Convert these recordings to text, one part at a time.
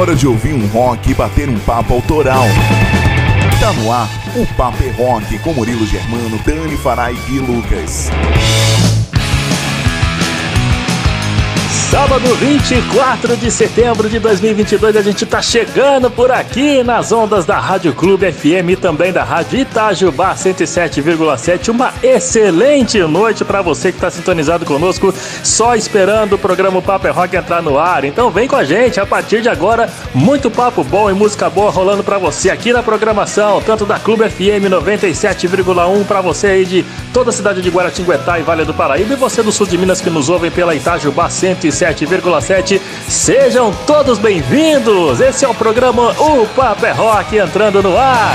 hora de ouvir um rock e bater um papo autoral. Tá no ar o Papo é Rock com Murilo Germano, Dani Farai e Lucas. Sábado 24 de setembro de 2022, a gente tá chegando por aqui nas ondas da Rádio Clube FM e também da Rádio Itajubá 107,7. Uma excelente noite para você que tá sintonizado conosco, só esperando o programa Papo é Rock entrar no ar. Então vem com a gente, a partir de agora, muito papo bom e música boa rolando para você aqui na programação, tanto da Clube FM 97,1 para você aí de toda a cidade de Guaratinguetá e Vale do Paraíba e você do sul de Minas que nos ouvem pela Itajubá 107 107,7. Sejam todos bem-vindos! Esse é o programa O Papo é Rock entrando no ar.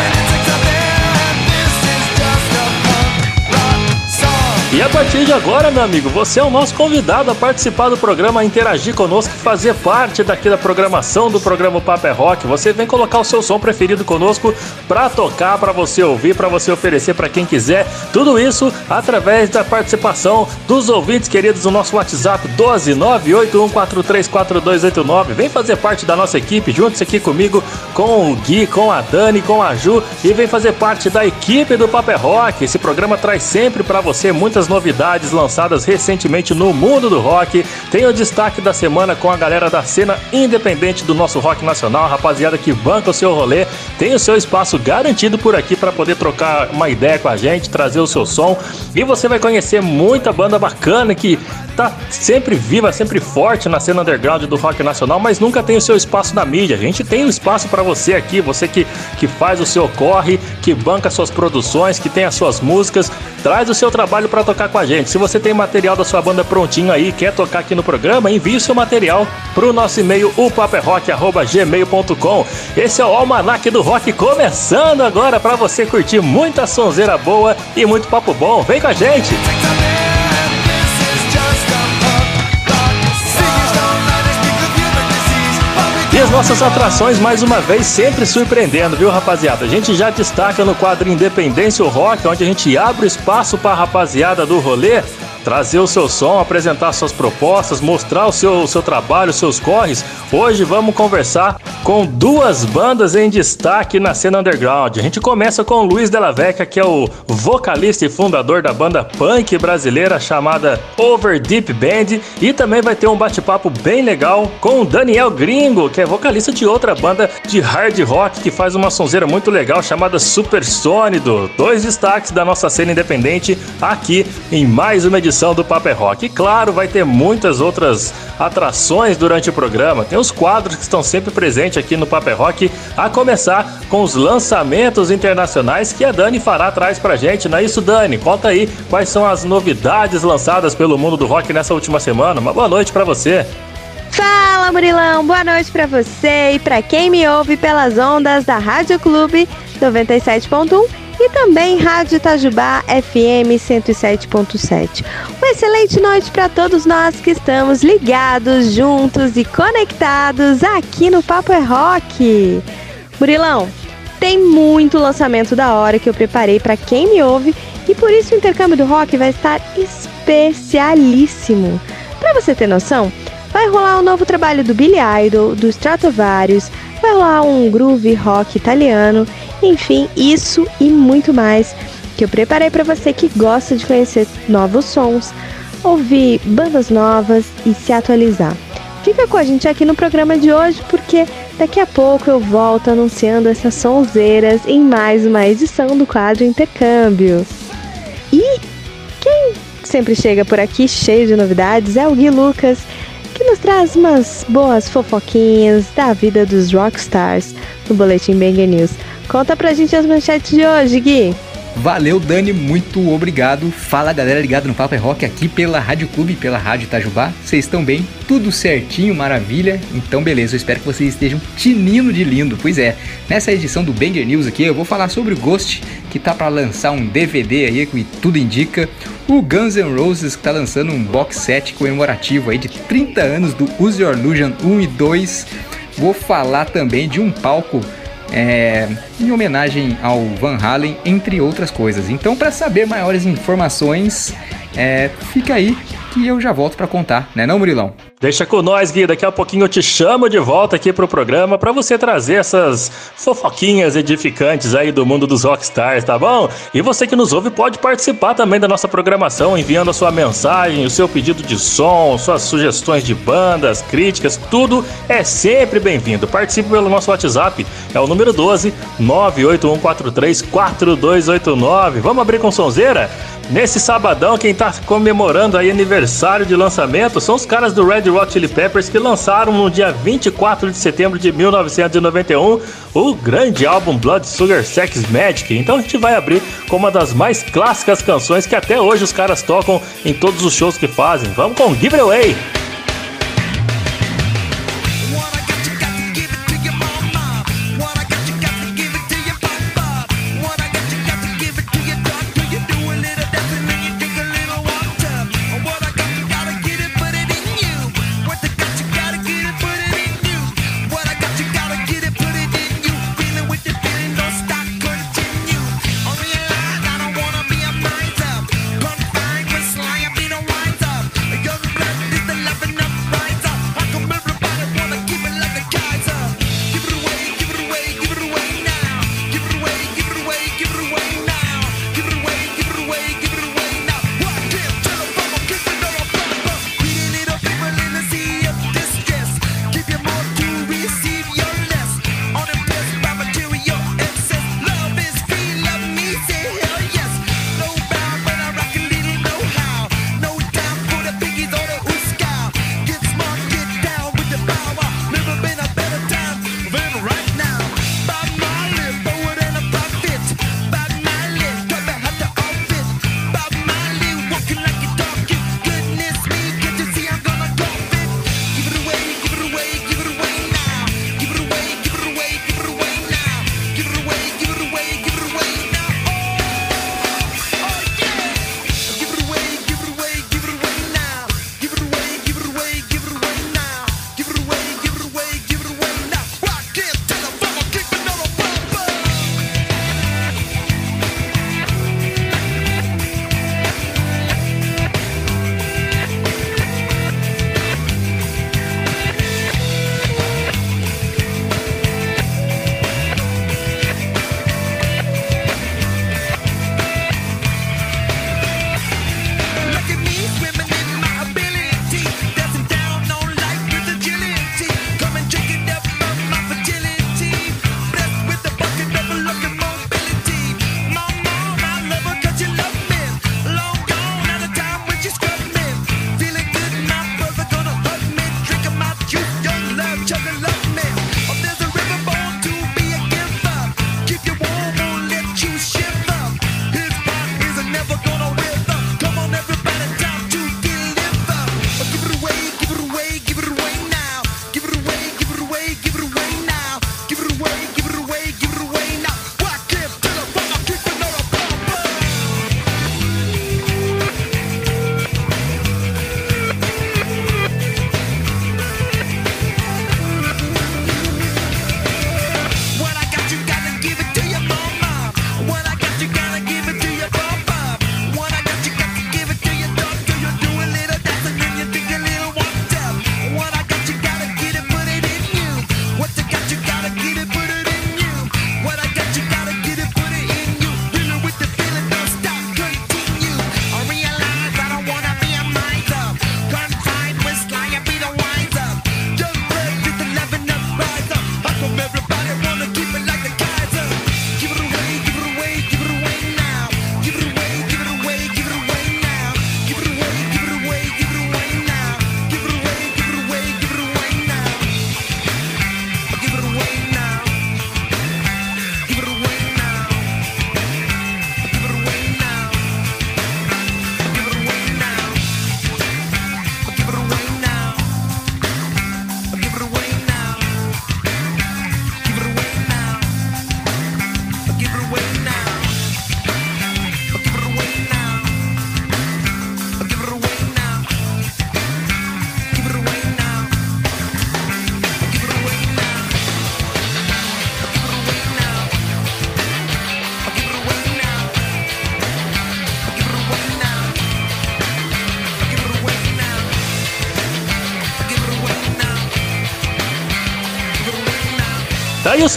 E a partir de agora, meu amigo, você é o nosso convidado a participar do programa, a interagir conosco, fazer parte daqui da programação do programa Paper é Rock. Você vem colocar o seu som preferido conosco para tocar, para você ouvir, para você oferecer para quem quiser. Tudo isso através da participação dos ouvintes queridos do nosso WhatsApp 12981434289. Vem fazer parte da nossa equipe, juntos aqui comigo, com o Gui, com a Dani, com a Ju e vem fazer parte da equipe do Paper é Rock. Esse programa traz sempre para você muitas muitas novidades lançadas recentemente no mundo do rock. Tem o destaque da semana com a galera da cena independente do nosso rock nacional, rapaziada que banca o seu rolê. Tem o seu espaço garantido por aqui para poder trocar uma ideia com a gente, trazer o seu som. E você vai conhecer muita banda bacana que tá sempre viva, sempre forte na cena underground do rock nacional, mas nunca tem o seu espaço na mídia. A gente tem o um espaço para você aqui, você que, que faz o seu corre, que banca suas produções, que tem as suas músicas, traz o seu trabalho para tocar com a gente. Se você tem material da sua banda prontinho aí, quer tocar aqui no programa, envie seu material pro nosso e-mail upaperrock@gmail.com. Esse é o almanac do rock começando agora para você curtir muita sonzeira boa e muito papo bom. Vem com a gente. As nossas atrações, mais uma vez, sempre surpreendendo, viu, rapaziada? A gente já destaca no quadro Independência o Rock, onde a gente abre espaço para a rapaziada do rolê trazer o seu som, apresentar suas propostas, mostrar o seu, o seu trabalho, os seus corres. Hoje vamos conversar com duas bandas em destaque na cena underground. A gente começa com o Luiz Della Vecchia, que é o vocalista e fundador da banda punk brasileira chamada Over Deep Band, e também vai ter um bate-papo bem legal com o Daniel Gringo, que é vocalista de outra banda de hard rock que faz uma sonzeira muito legal chamada Super Sônido. Dois destaques da nossa cena independente aqui em mais uma edição do Paper Rock. E claro, vai ter muitas outras atrações durante o programa. Tem os quadros que estão sempre presentes aqui no Paper Rock, a começar com os lançamentos internacionais que a Dani fará atrás pra gente. Não é isso, Dani? Conta aí quais são as novidades lançadas pelo mundo do rock nessa última semana. Uma boa noite para você. Fala, Murilão! Boa noite para você e para quem me ouve pelas ondas da Rádio Clube 97.1 e também Rádio Itajubá FM 107.7. Uma excelente noite para todos nós que estamos ligados, juntos e conectados aqui no Papo é Rock. Murilão, tem muito lançamento da hora que eu preparei para quem me ouve e por isso o intercâmbio do rock vai estar especialíssimo. Para você ter noção, vai rolar um novo trabalho do Billy Idol, do Stratovarius, vai rolar um groove rock italiano enfim, isso e muito mais que eu preparei para você que gosta de conhecer novos sons, ouvir bandas novas e se atualizar. Fica com a gente aqui no programa de hoje porque daqui a pouco eu volto anunciando essas sonzeiras em mais uma edição do quadro Intercâmbio. E quem sempre chega por aqui cheio de novidades é o Gui Lucas, que nos traz umas boas fofoquinhas da vida dos rockstars no Boletim Banger News. Conta pra gente as manchetes de hoje, Gui. Valeu, Dani, muito obrigado. Fala galera ligado no Papo é Rock aqui pela Rádio Clube, pela Rádio Itajubá. Vocês estão bem? Tudo certinho, maravilha? Então beleza, eu espero que vocês estejam tinindo de lindo. Pois é, nessa edição do Banger News aqui eu vou falar sobre o Ghost, que tá para lançar um DVD aí, que tudo indica. O Guns N' Roses que tá lançando um box set comemorativo aí de 30 anos do Use Your Illusion 1 e 2. Vou falar também de um palco é, em homenagem ao Van Halen, entre outras coisas. Então, para saber maiores informações, é, fica aí que eu já volto para contar, né não, Murilão? Deixa com nós, Gui. Daqui a pouquinho eu te chamo de volta aqui pro programa para você trazer essas fofoquinhas edificantes aí do mundo dos rockstars, tá bom? E você que nos ouve pode participar também da nossa programação enviando a sua mensagem, o seu pedido de som, suas sugestões de bandas, críticas, tudo é sempre bem-vindo. Participe pelo nosso WhatsApp, é o número 12 98143 4289. Vamos abrir com sonzeira? Nesse sabadão, quem tá comemorando aí aniversário de lançamento são os caras do Red Hot Chili Peppers que lançaram no dia 24 de setembro de 1991 o grande álbum Blood Sugar Sex Magic. Então a gente vai abrir com uma das mais clássicas canções que até hoje os caras tocam em todos os shows que fazem. Vamos com Give It Away!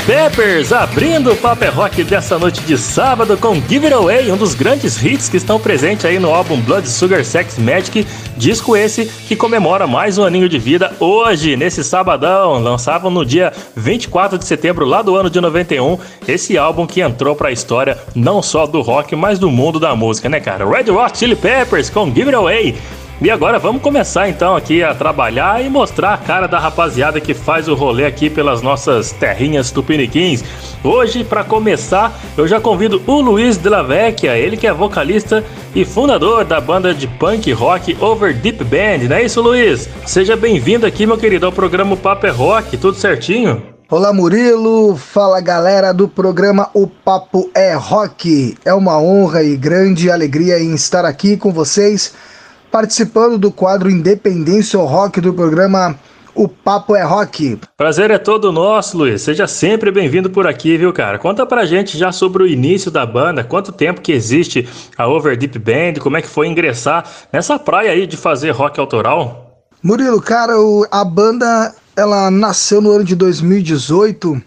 Peppers abrindo o Paper Rock dessa noite de sábado com Give It Away, um dos grandes hits que estão presentes aí no álbum Blood Sugar Sex Magic, disco esse que comemora mais um aninho de vida hoje, nesse sabadão. Lançavam no dia 24 de setembro lá do ano de 91, esse álbum que entrou pra história não só do rock, mas do mundo da música, né, cara? Red Hot Chili Peppers com Give It Away. E agora vamos começar então aqui a trabalhar e mostrar a cara da rapaziada que faz o rolê aqui pelas nossas terrinhas tupiniquins. Hoje, para começar, eu já convido o Luiz de la Vecchia, ele que é vocalista e fundador da banda de punk rock Over Deep Band, não é isso, Luiz? Seja bem-vindo aqui, meu querido, ao programa Papo é Rock, tudo certinho? Olá Murilo, fala galera do programa O Papo é Rock. É uma honra e grande alegria em estar aqui com vocês participando do quadro Independência ou Rock do programa O Papo é Rock. Prazer é todo nosso, Luiz. Seja sempre bem-vindo por aqui, viu, cara? Conta pra gente já sobre o início da banda, quanto tempo que existe a Over Deep Band, como é que foi ingressar nessa praia aí de fazer rock autoral? Murilo, cara, a banda ela nasceu no ano de 2018,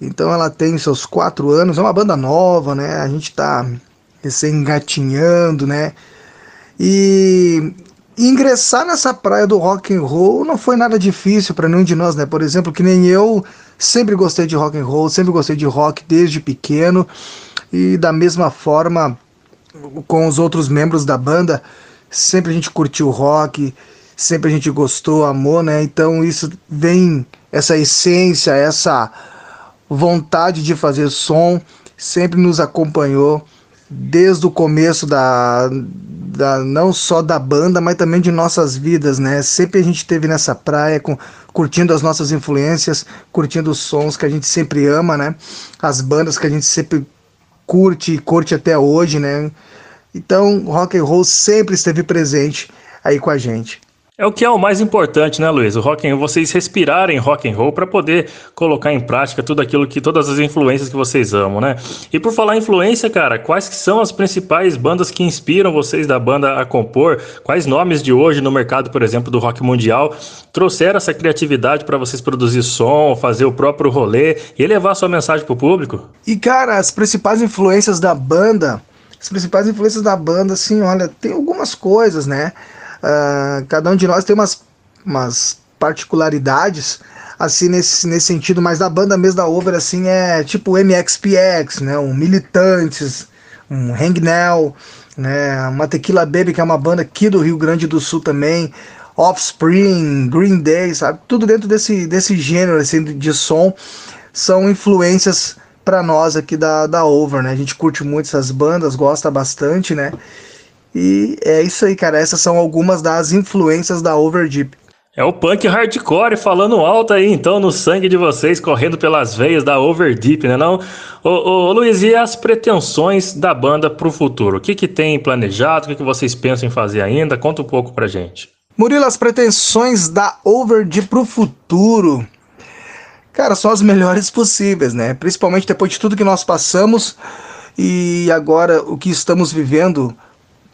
então ela tem seus quatro anos, é uma banda nova, né? A gente tá recém-engatinhando, né? E ingressar nessa praia do rock and roll não foi nada difícil para nenhum de nós, né? Por exemplo, que nem eu sempre gostei de rock and roll, sempre gostei de rock desde pequeno e da mesma forma com os outros membros da banda, sempre a gente curtiu rock, sempre a gente gostou, amou, né? Então isso vem essa essência, essa vontade de fazer som sempre nos acompanhou desde o começo da, da não só da banda, mas também de nossas vidas, né? Sempre a gente esteve nessa praia com, curtindo as nossas influências, curtindo os sons que a gente sempre ama, né? As bandas que a gente sempre curte e curte até hoje, né? Então, rock and roll sempre esteve presente aí com a gente. É o que é o mais importante, né, Luiz? O rock and roll, vocês respirarem rock and roll para poder colocar em prática tudo aquilo que todas as influências que vocês amam, né? E por falar em influência, cara, quais que são as principais bandas que inspiram vocês da banda a compor? Quais nomes de hoje no mercado, por exemplo, do rock mundial trouxeram essa criatividade para vocês produzir som, fazer o próprio rolê e levar sua mensagem pro público? E cara, as principais influências da banda, as principais influências da banda, assim, olha, tem algumas coisas, né? Uh, cada um de nós tem umas, umas particularidades assim nesse, nesse sentido, mas da banda mesmo da Over assim é tipo MXPX, né, um Militantes, um Hangnail, né, uma Tequila Baby que é uma banda aqui do Rio Grande do Sul também, Offspring, Green Day, sabe, tudo dentro desse, desse gênero assim, de som. São influências para nós aqui da, da Over, né, a gente curte muito essas bandas, gosta bastante, né, e é isso aí, cara. Essas são algumas das influências da Overdeep. É o punk hardcore falando alto aí, então, no sangue de vocês, correndo pelas veias da Overdeep, né não? Ô, ô, Luiz, e as pretensões da banda pro futuro? O que que tem planejado? O que que vocês pensam em fazer ainda? Conta um pouco pra gente. Murilo, as pretensões da Overdeep pro futuro... Cara, são as melhores possíveis, né? Principalmente depois de tudo que nós passamos e agora o que estamos vivendo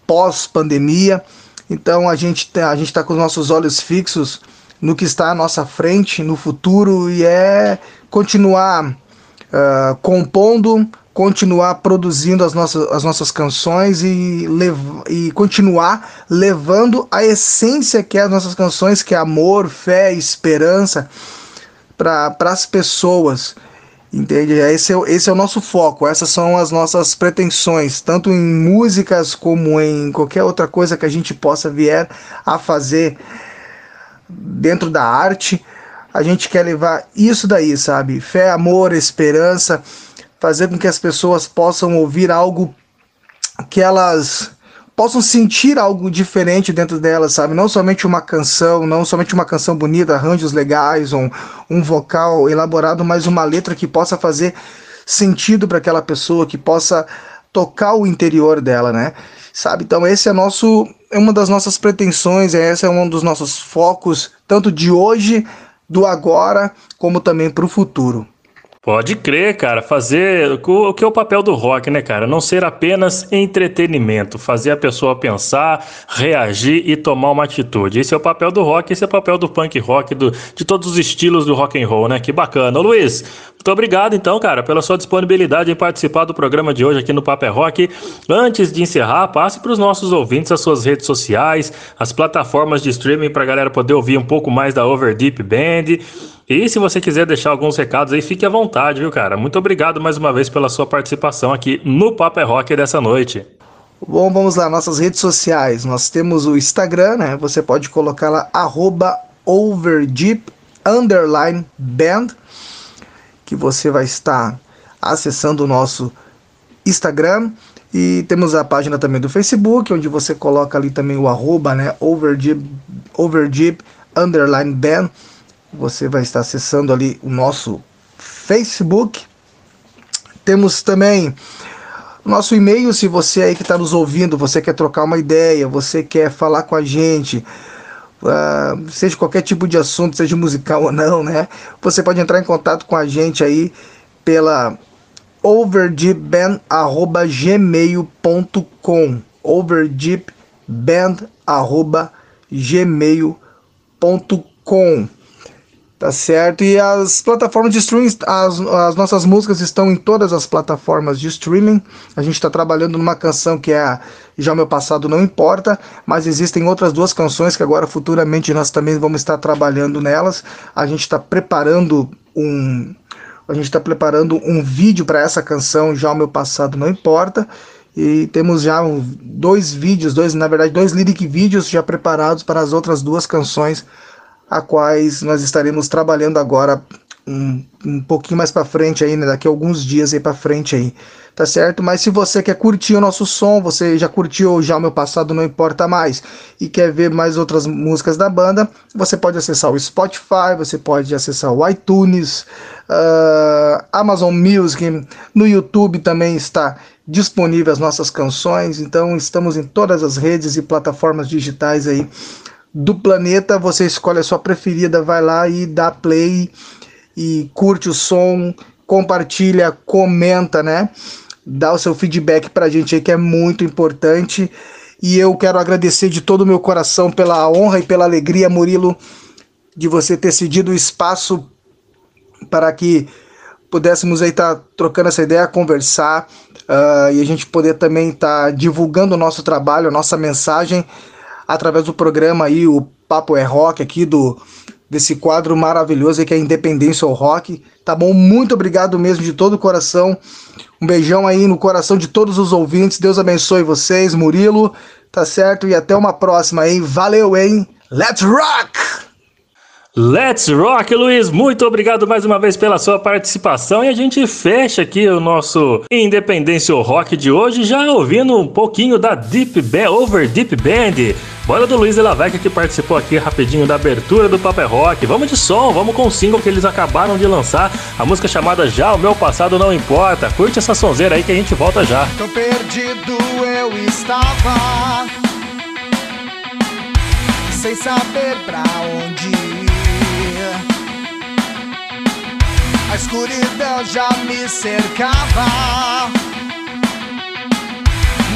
pós-pandemia. Então a gente tá, a gente está com os nossos olhos fixos no que está à nossa frente, no futuro, e é continuar uh, compondo, continuar produzindo as nossas, as nossas canções e, lev e continuar levando a essência que é as nossas canções, que é amor, fé, esperança, para as pessoas. Entende? Esse é, esse é o nosso foco, essas são as nossas pretensões, tanto em músicas como em qualquer outra coisa que a gente possa vier a fazer dentro da arte. A gente quer levar isso daí, sabe? Fé, amor, esperança, fazer com que as pessoas possam ouvir algo que elas possam sentir algo diferente dentro delas, sabe? Não somente uma canção, não somente uma canção bonita, arranjos legais, um, um vocal elaborado, mas uma letra que possa fazer sentido para aquela pessoa, que possa tocar o interior dela, né? Sabe? Então esse é nosso é uma das nossas pretensões, esse é um dos nossos focos, tanto de hoje, do agora, como também para o futuro. Pode crer, cara. Fazer o que é o papel do rock, né, cara? Não ser apenas entretenimento, fazer a pessoa pensar, reagir e tomar uma atitude. Esse é o papel do rock, esse é o papel do punk rock, do, de todos os estilos do rock and roll, né? Que bacana. Ô, Luiz, muito obrigado então, cara, pela sua disponibilidade em participar do programa de hoje aqui no Paper Rock. Antes de encerrar, passe para os nossos ouvintes as suas redes sociais, as plataformas de streaming para a galera poder ouvir um pouco mais da Overdeep Band. E se você quiser deixar alguns recados aí, fique à vontade, viu, cara? Muito obrigado mais uma vez pela sua participação aqui no Paper Rock dessa noite. Bom, vamos lá, nossas redes sociais. Nós temos o Instagram, né? Você pode colocar lá, arroba underline band, que você vai estar acessando o nosso Instagram. E temos a página também do Facebook, onde você coloca ali também o arroba, né? Overdeep, overdeep underline band você vai estar acessando ali o nosso Facebook. Temos também nosso e-mail, se você aí que está nos ouvindo, você quer trocar uma ideia, você quer falar com a gente, uh, seja qualquer tipo de assunto, seja musical ou não, né? Você pode entrar em contato com a gente aí pela overdeepband@gmail.com overdeepband@gmail.com Tá certo? E as plataformas de streaming, as, as nossas músicas estão em todas as plataformas de streaming. A gente está trabalhando numa canção que é Já o Meu Passado Não Importa, mas existem outras duas canções que agora futuramente nós também vamos estar trabalhando nelas. A gente está preparando um. A gente está preparando um vídeo para essa canção, Já o Meu Passado Não Importa. E temos já dois vídeos, dois, na verdade, dois lyric vídeos já preparados para as outras duas canções a quais nós estaremos trabalhando agora um, um pouquinho mais para frente aí, né, daqui a alguns dias aí para frente aí, tá certo? Mas se você quer curtir o nosso som, você já curtiu já o meu passado não importa mais e quer ver mais outras músicas da banda, você pode acessar o Spotify, você pode acessar o iTunes, uh, Amazon Music, no YouTube também está disponível as nossas canções, então estamos em todas as redes e plataformas digitais aí do planeta, você escolhe a sua preferida, vai lá e dá play e curte o som, compartilha, comenta, né? Dá o seu feedback pra gente aí que é muito importante. E eu quero agradecer de todo o meu coração pela honra e pela alegria, Murilo, de você ter cedido o espaço para que pudéssemos aí estar tá trocando essa ideia, conversar uh, e a gente poder também estar tá divulgando o nosso trabalho, a nossa mensagem através do programa aí, o Papo é Rock aqui do desse quadro maravilhoso que é Independência ao Rock. Tá bom? Muito obrigado mesmo de todo o coração. Um beijão aí no coração de todos os ouvintes. Deus abençoe vocês, Murilo. Tá certo? E até uma próxima, hein? Valeu, hein? Let's rock! Let's Rock, Luiz. Muito obrigado mais uma vez pela sua participação. E a gente fecha aqui o nosso Independência Rock de hoje, já ouvindo um pouquinho da Deep Band, Over Deep Band. Bora do Luiz Elaveca que participou aqui rapidinho da abertura do Paper Rock. Vamos de som, vamos com o single que eles acabaram de lançar, a música chamada Já o Meu Passado Não Importa. Curte essa sonzeira aí que a gente volta já. Tão perdido eu estava, sem saber pra onde ir. A escuridão já me cercava.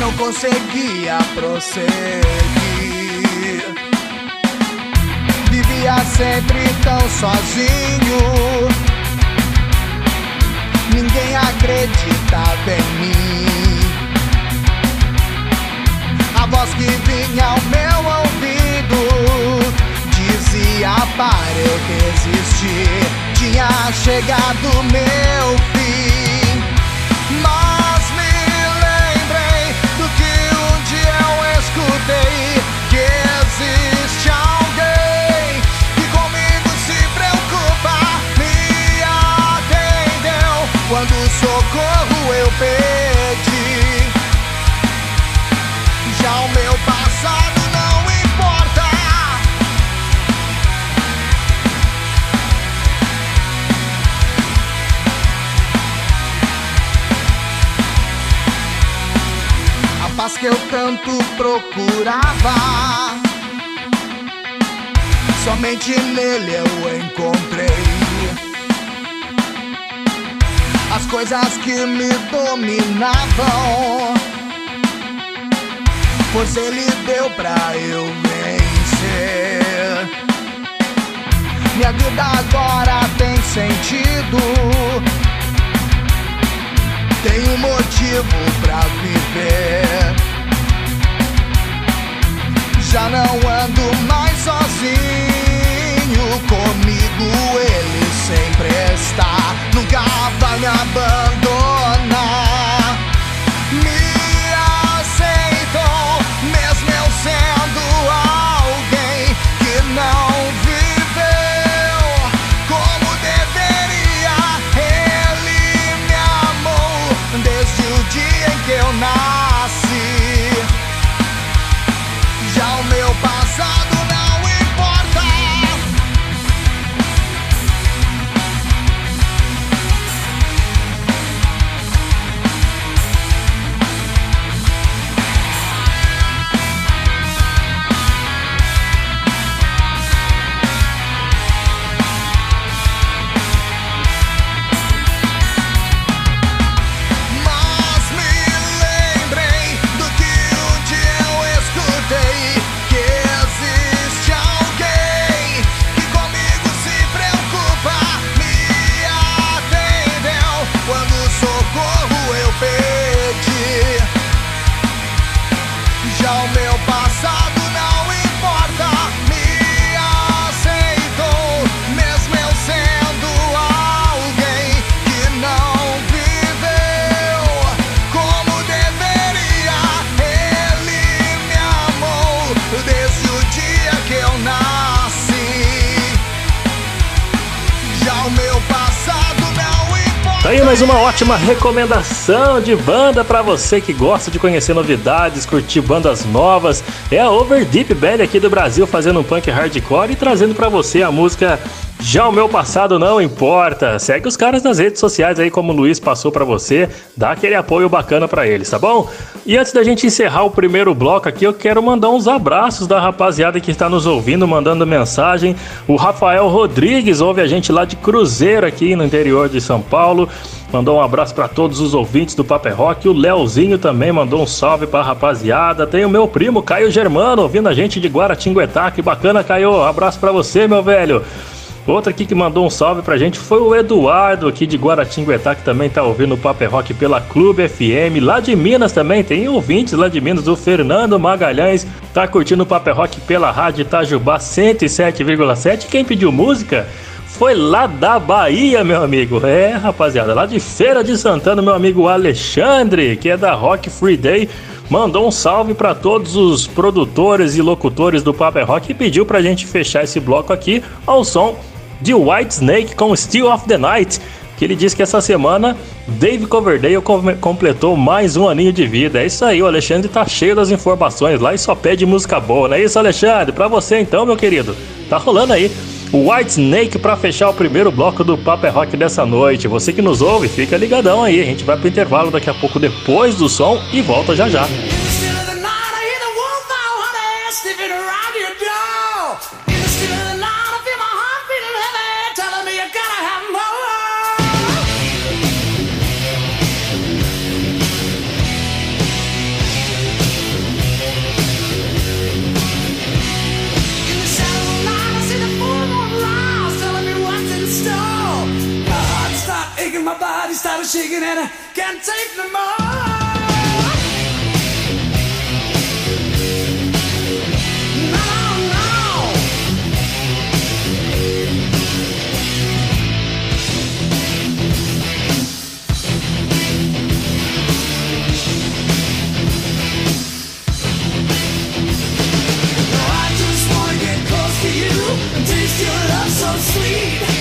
Não conseguia prosseguir. Vivia sempre tão sozinho. Ninguém acreditava em mim. A voz que vinha ao meu ouvido dizia para eu resistir tinha chegado meu fim. Mas me lembrei do que um dia eu escutei: que existe alguém que comigo se preocupa, me atendeu quando socorro eu pedi. Já o meu passado. Paz que eu tanto procurava. Somente nele eu encontrei. coisas que me dominavam. Pois ele deu pra eu vencer. Minha vida agora tem sentido. Tenho motivo pra viver. Já não ando mais sozinho comigo. Ele sempre está, nunca vai me abandonar. Me uma ótima recomendação de banda pra você que gosta de conhecer novidades, curtir bandas novas. É a Overdeep Band aqui do Brasil fazendo um punk hardcore e trazendo pra você a música Já o meu passado não importa. Segue os caras nas redes sociais aí como o Luiz passou pra você, dá aquele apoio bacana pra eles, tá bom? E antes da gente encerrar o primeiro bloco aqui, eu quero mandar uns abraços da rapaziada que está nos ouvindo, mandando mensagem. O Rafael Rodrigues ouve a gente lá de Cruzeiro aqui no interior de São Paulo. Mandou um abraço para todos os ouvintes do Paper Rock. O Leozinho também mandou um salve para a rapaziada. Tem o meu primo Caio Germano ouvindo a gente de Guaratinguetá. Que bacana, Caio. Abraço para você, meu velho. Outro aqui que mandou um salve pra gente foi o Eduardo aqui de Guaratinguetá, que também tá ouvindo o Paper Rock pela Clube FM. Lá de Minas também tem ouvintes lá de Minas. O Fernando Magalhães tá curtindo o Paper Rock pela Rádio Itajubá 107,7. Quem pediu música foi lá da Bahia, meu amigo. É, rapaziada, lá de Feira de Santana, meu amigo Alexandre, que é da Rock Free Day, mandou um salve para todos os produtores e locutores do Paper Rock e pediu pra gente fechar esse bloco aqui ao som de White Snake com Still of the Night. Que ele disse que essa semana Dave Coverdale completou mais um aninho de vida. É isso aí, o Alexandre tá cheio das informações lá e só pede música boa, não é isso, Alexandre? Pra você então, meu querido, tá rolando aí. O White Snake pra fechar o primeiro bloco do Paper Rock dessa noite. Você que nos ouve, fica ligadão aí. A gente vai pro intervalo daqui a pouco depois do som e volta já já. Started shaking, and I can't take no more. No, no. No, I just wanna get close to you and taste your love so sweet.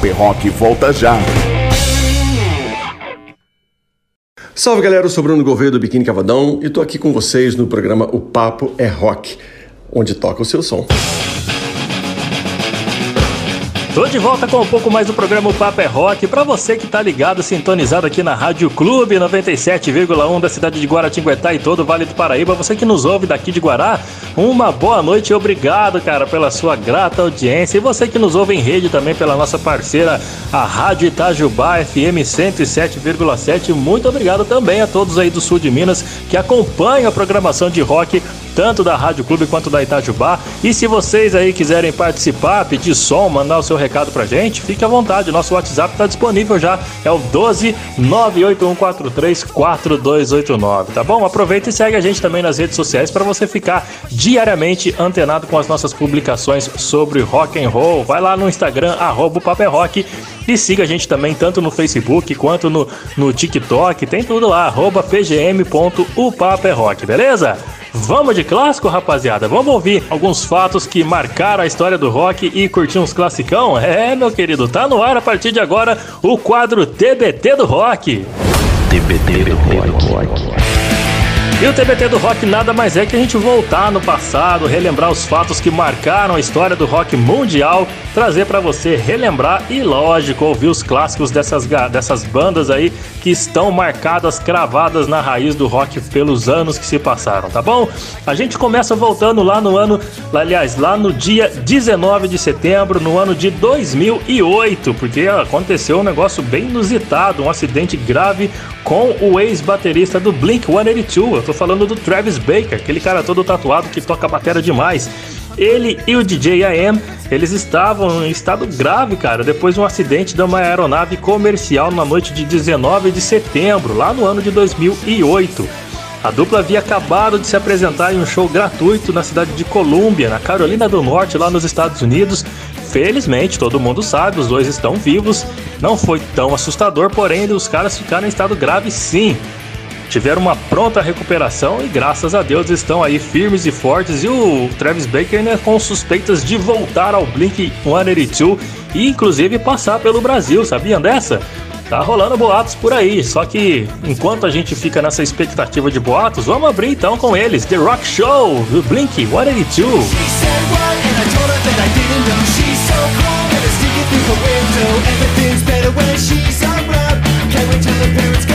Paper Rock volta já. Salve galera, eu sou Bruno Gouveia do Biquíni Cavadão e tô aqui com vocês no programa O Papo é Rock, onde toca o seu som. Tô de volta com um pouco mais do programa o Papo é Rock. Pra você que tá ligado, sintonizado aqui na Rádio Clube 97,1 da cidade de Guaratinguetá e todo o Vale do Paraíba. Você que nos ouve daqui de Guará, uma boa noite e obrigado, cara, pela sua grata audiência. E você que nos ouve em rede também pela nossa parceira, a Rádio Itajubá FM 107,7. Muito obrigado também a todos aí do sul de Minas que acompanham a programação de rock tanto da Rádio Clube quanto da Itajubá. E se vocês aí quiserem participar, pedir som, mandar o seu recado pra gente, fique à vontade. Nosso WhatsApp tá disponível já. É o 12 98143 4289, tá bom? Aproveita e segue a gente também nas redes sociais para você ficar diariamente antenado com as nossas publicações sobre rock and roll. Vai lá no Instagram arroba Paper Rock e siga a gente também tanto no Facebook quanto no, no TikTok. Tem tudo lá, arroba pgm.upaperrock, beleza? Vamos de clássico, rapaziada? Vamos ouvir alguns fatos que marcaram a história do rock e curtir uns classicão? É, meu querido, tá no ar a partir de agora o quadro TBT do Rock. TBT do Rock. E o TBT do rock nada mais é que a gente voltar no passado, relembrar os fatos que marcaram a história do rock mundial, trazer pra você relembrar e, lógico, ouvir os clássicos dessas, dessas bandas aí que estão marcadas, cravadas na raiz do rock pelos anos que se passaram, tá bom? A gente começa voltando lá no ano, aliás, lá no dia 19 de setembro, no ano de 2008, porque aconteceu um negócio bem inusitado, um acidente grave com o ex-baterista do Blink-182. Tô falando do Travis Baker, aquele cara todo tatuado que toca bateria demais. Ele e o DJ AM, eles estavam em estado grave, cara, depois de um acidente de uma aeronave comercial na noite de 19 de setembro, lá no ano de 2008. A dupla havia acabado de se apresentar em um show gratuito na cidade de Colômbia, na Carolina do Norte, lá nos Estados Unidos. Felizmente, todo mundo sabe, os dois estão vivos. Não foi tão assustador, porém, os caras ficaram em estado grave sim. Tiveram uma pronta recuperação e graças a Deus estão aí firmes e fortes. E o Travis Baker né, com suspeitas de voltar ao Blink 182 e inclusive passar pelo Brasil, sabiam dessa? Tá rolando boatos por aí, só que enquanto a gente fica nessa expectativa de boatos, vamos abrir então com eles, The Rock Show, do Blink 182. Because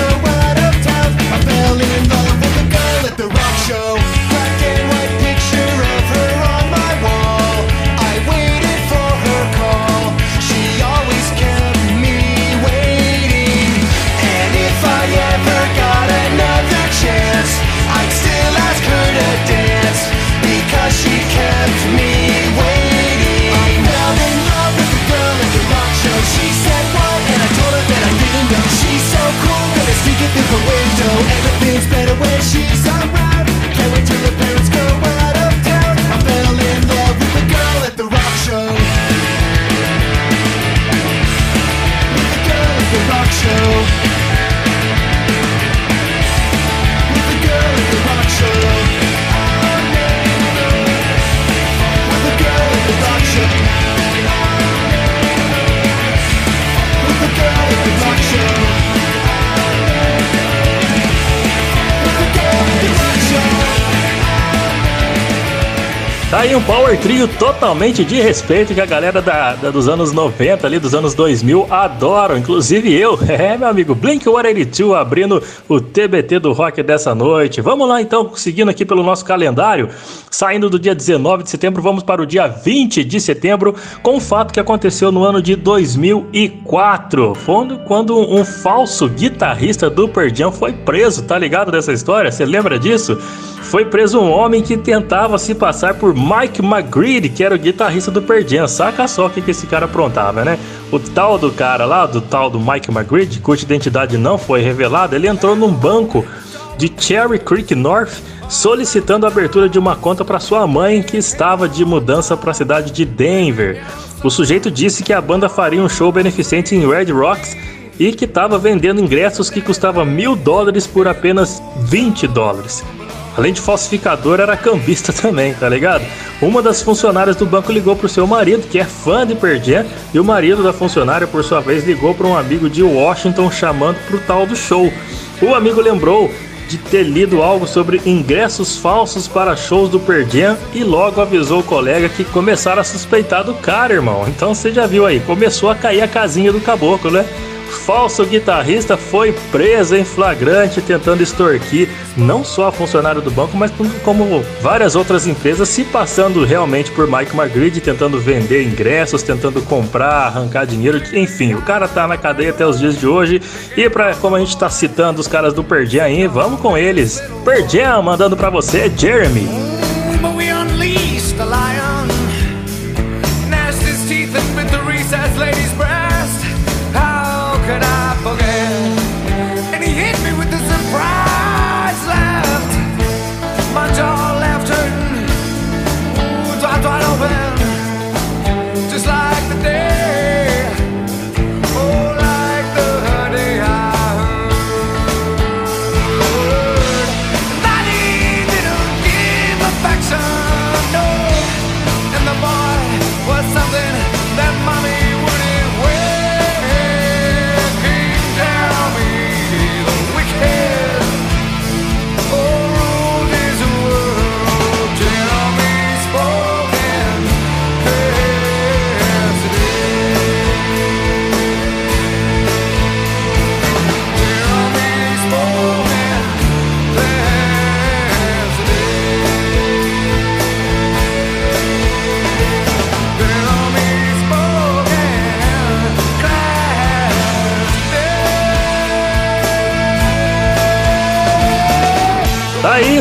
aí um power trio totalmente de respeito que a galera da, da- dos anos 90 ali, dos anos 2000 adoram, inclusive eu. É, meu amigo, Blink-182 abrindo o TBT do rock dessa noite. Vamos lá então, seguindo aqui pelo nosso calendário, saindo do dia 19 de setembro, vamos para o dia 20 de setembro, com um fato que aconteceu no ano de 2004, quando, quando um falso guitarrista do Jam foi preso, tá ligado dessa história? Você lembra disso? Foi preso um homem que tentava se passar por Mike McGreedy, que era o guitarrista do Pearl Jam. Saca só o que, que esse cara aprontava, né? O tal do cara lá, do tal do Mike McGreedy, cuja identidade não foi revelada, ele entrou num banco de Cherry Creek North solicitando a abertura de uma conta para sua mãe que estava de mudança para a cidade de Denver. O sujeito disse que a banda faria um show beneficente em Red Rocks e que estava vendendo ingressos que custavam mil dólares por apenas 20 dólares. Além de falsificador, era cambista também, tá ligado? Uma das funcionárias do banco ligou pro seu marido, que é fã de Jam, e o marido da funcionária, por sua vez, ligou para um amigo de Washington chamando pro tal do show. O amigo lembrou de ter lido algo sobre ingressos falsos para shows do Pearl Jam e logo avisou o colega que começaram a suspeitar do cara, irmão. Então você já viu aí, começou a cair a casinha do caboclo, né? Falso guitarrista foi preso em flagrante tentando extorquir não só a funcionário do banco, mas como várias outras empresas se passando realmente por Mike Magritte, tentando vender ingressos, tentando comprar, arrancar dinheiro, enfim, o cara tá na cadeia até os dias de hoje. E para como a gente tá citando os caras do Perdian aí, vamos com eles. Perdian mandando para você, Jeremy.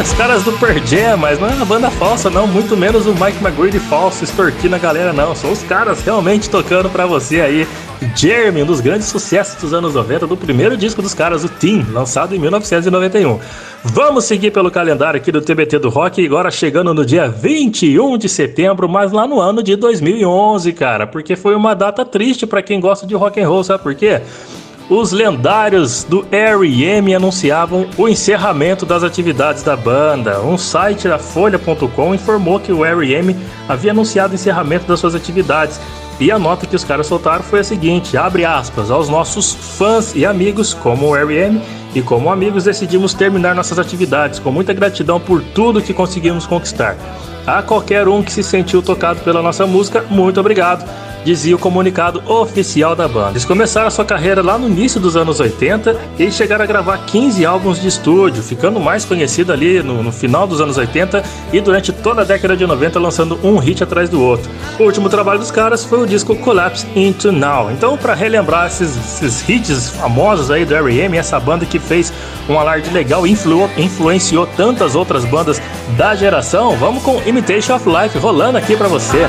Os caras do Pearl mas não é uma banda falsa não, muito menos o Mike McGrady falso extorquindo a galera não, são os caras realmente tocando pra você aí. Jeremy, um dos grandes sucessos dos anos 90, do primeiro disco dos caras, o Team, lançado em 1991. Vamos seguir pelo calendário aqui do TBT do Rock, agora chegando no dia 21 de setembro, mas lá no ano de 2011, cara, porque foi uma data triste pra quem gosta de rock and roll, sabe por quê? Os lendários do R.E.M. anunciavam o encerramento das atividades da banda. Um site da Folha.com informou que o R.E.M. havia anunciado o encerramento das suas atividades. E a nota que os caras soltaram foi a seguinte, abre aspas, aos nossos fãs e amigos, como o R.E.M., e como amigos decidimos terminar nossas atividades com muita gratidão por tudo que conseguimos conquistar. A qualquer um que se sentiu tocado pela nossa música, muito obrigado dizia o comunicado oficial da banda. Eles começaram sua carreira lá no início dos anos 80 e chegaram a gravar 15 álbuns de estúdio, ficando mais conhecido ali no, no, final dos anos 80 e durante toda a década de 90 lançando um hit atrás do outro. O último trabalho dos caras foi o disco Collapse Into Now. Então, para relembrar esses, esses, hits famosos aí do R.E.M., essa banda que fez um alarde legal e influ, influenciou tantas outras bandas da geração, vamos com Imitation of Life rolando aqui para você.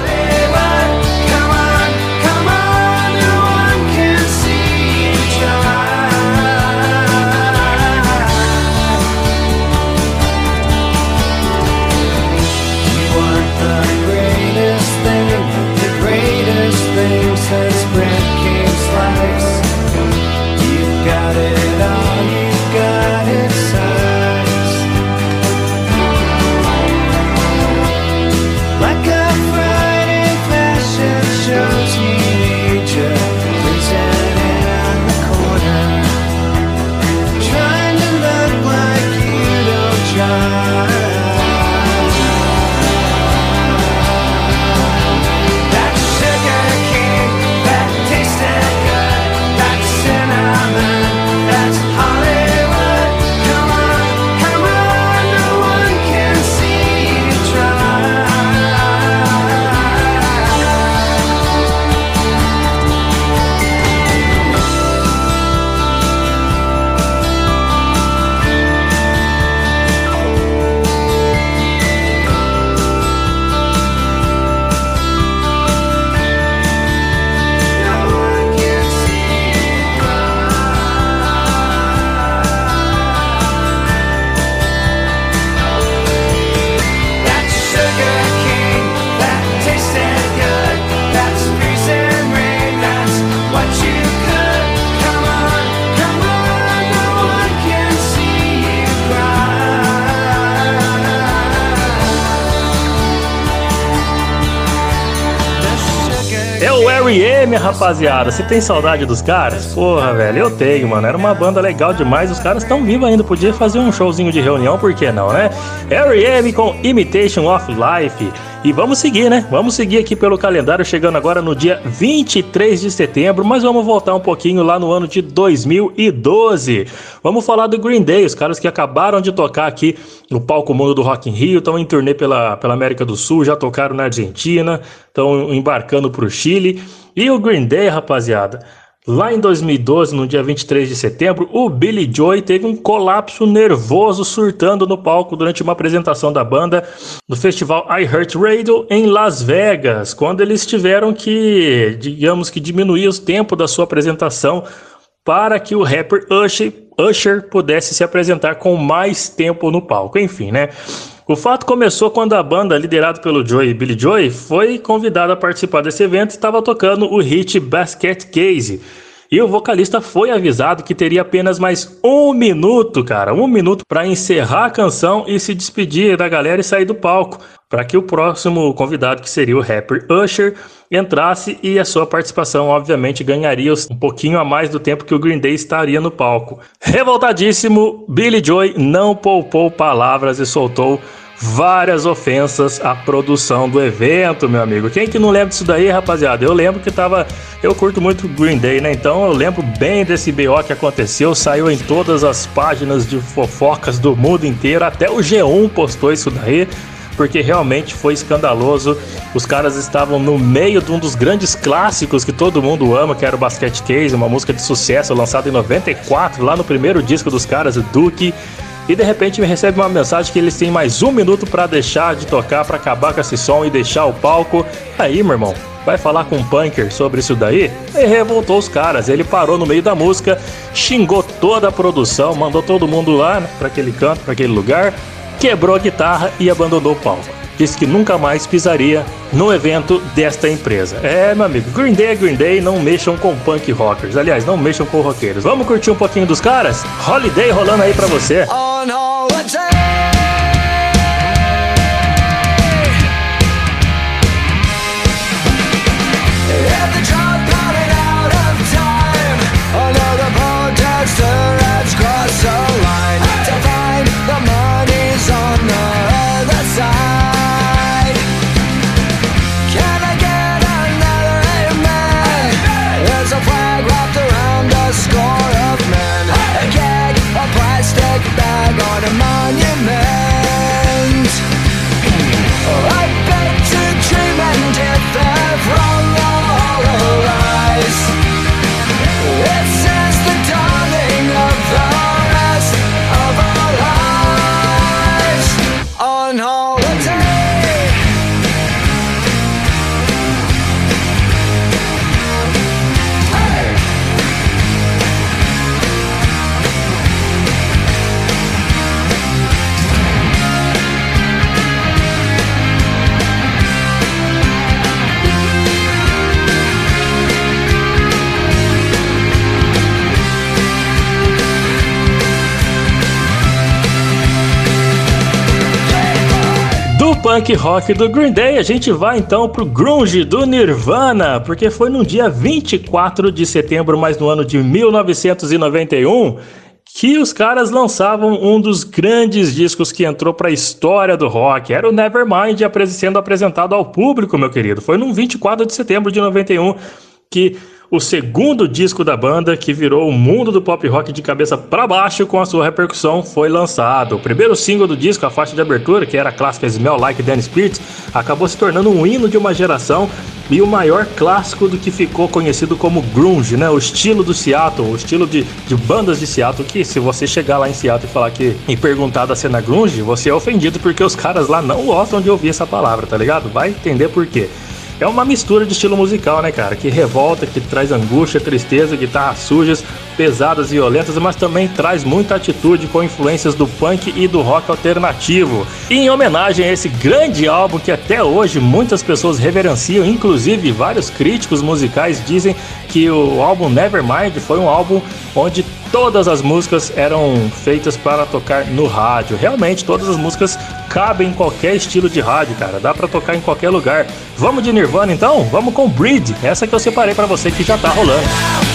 R.E.M., rapaziada. Você tem saudade dos caras? Porra, velho, eu tenho, mano. Era uma banda legal demais. Os caras estão vivos ainda. Podia fazer um showzinho de reunião, por que não, né? R.E.M. com Imitation of Life. E vamos seguir, né? Vamos seguir aqui pelo calendário, chegando agora no dia 23 de setembro, mas vamos voltar um pouquinho lá no ano de 2012. Vamos falar do Green Day, os caras que acabaram de tocar aqui no palco mundo do Rock in Rio, estão em turnê pela, pela América do Sul, já tocaram na Argentina, estão embarcando para o Chile. E o Green Day, rapaziada, Lá em 2012, no dia 23 de setembro, o Billy Joy teve um colapso nervoso surtando no palco durante uma apresentação da banda no festival iHeartRadio em Las Vegas, quando eles tiveram que, digamos que, diminuir o tempo da sua apresentação para que o rapper Usher, Usher pudesse se apresentar com mais tempo no palco. Enfim, né? O fato começou quando a banda, liderada pelo Joey Billy Joy, foi convidada a participar desse evento e estava tocando o hit Basket Case. E o vocalista foi avisado que teria apenas mais um minuto, cara, um minuto para encerrar a canção e se despedir da galera e sair do palco, para que o próximo convidado, que seria o rapper Usher, entrasse e a sua participação, obviamente, ganharia um pouquinho a mais do tempo que o Green Day estaria no palco. Revoltadíssimo, Billy Joy não poupou palavras e soltou várias ofensas à produção do evento, meu amigo. Quem que não lembra disso daí, rapaziada? Eu lembro que tava. Eu curto muito Green Day, né? Então eu lembro bem desse BO que aconteceu. Saiu em todas as páginas de fofocas do mundo inteiro. Até o G1 postou isso daí porque realmente foi escandaloso. Os caras estavam no meio de um dos grandes clássicos que todo mundo ama, que era o Basket Case, uma música de sucesso lançada em 94, lá no primeiro disco dos caras, o Duke. E de repente me recebe uma mensagem que eles têm mais um minuto para deixar de tocar, para acabar com esse som e deixar o palco. Aí, meu irmão, vai falar com o Punker sobre isso daí? E revoltou os caras. Ele parou no meio da música, xingou toda a produção, mandou todo mundo lá para aquele canto, para aquele lugar quebrou a guitarra e abandonou o palco. Disse que nunca mais pisaria no evento desta empresa. É, meu amigo, Green Day é Green Day, não mexam com punk rockers. Aliás, não mexam com roqueiros. Vamos curtir um pouquinho dos caras? Holiday rolando aí pra você. Punk rock do Green Day, a gente vai então pro grunge do Nirvana, porque foi no dia 24 de setembro, mas no ano de 1991, que os caras lançavam um dos grandes discos que entrou para a história do rock. Era o Nevermind sendo apresentado ao público, meu querido. Foi no 24 de setembro de 91 que o segundo disco da banda, que virou o mundo do pop rock de cabeça para baixo com a sua repercussão, foi lançado. O primeiro single do disco, a faixa de abertura, que era a clássica Smell Like Teen Spirit, acabou se tornando um hino de uma geração e o maior clássico do que ficou conhecido como grunge, né? O estilo do Seattle, o estilo de, de bandas de Seattle, que se você chegar lá em Seattle e falar que e perguntar da cena grunge, você é ofendido porque os caras lá não gostam de ouvir essa palavra, tá ligado? Vai entender por quê. É uma mistura de estilo musical, né, cara? Que revolta, que traz angústia, tristeza, guitarras sujas, pesadas e violentas, mas também traz muita atitude com influências do punk e do rock alternativo. E em homenagem a esse grande álbum que até hoje muitas pessoas reverenciam, inclusive vários críticos musicais dizem que o álbum Nevermind foi um álbum onde todas as músicas eram feitas para tocar no rádio. Realmente, todas as músicas cabem em qualquer estilo de rádio, cara. Dá para tocar em qualquer lugar. Vamos de Nirvana então? Vamos com Breed. Essa que eu separei para você que já tá rolando.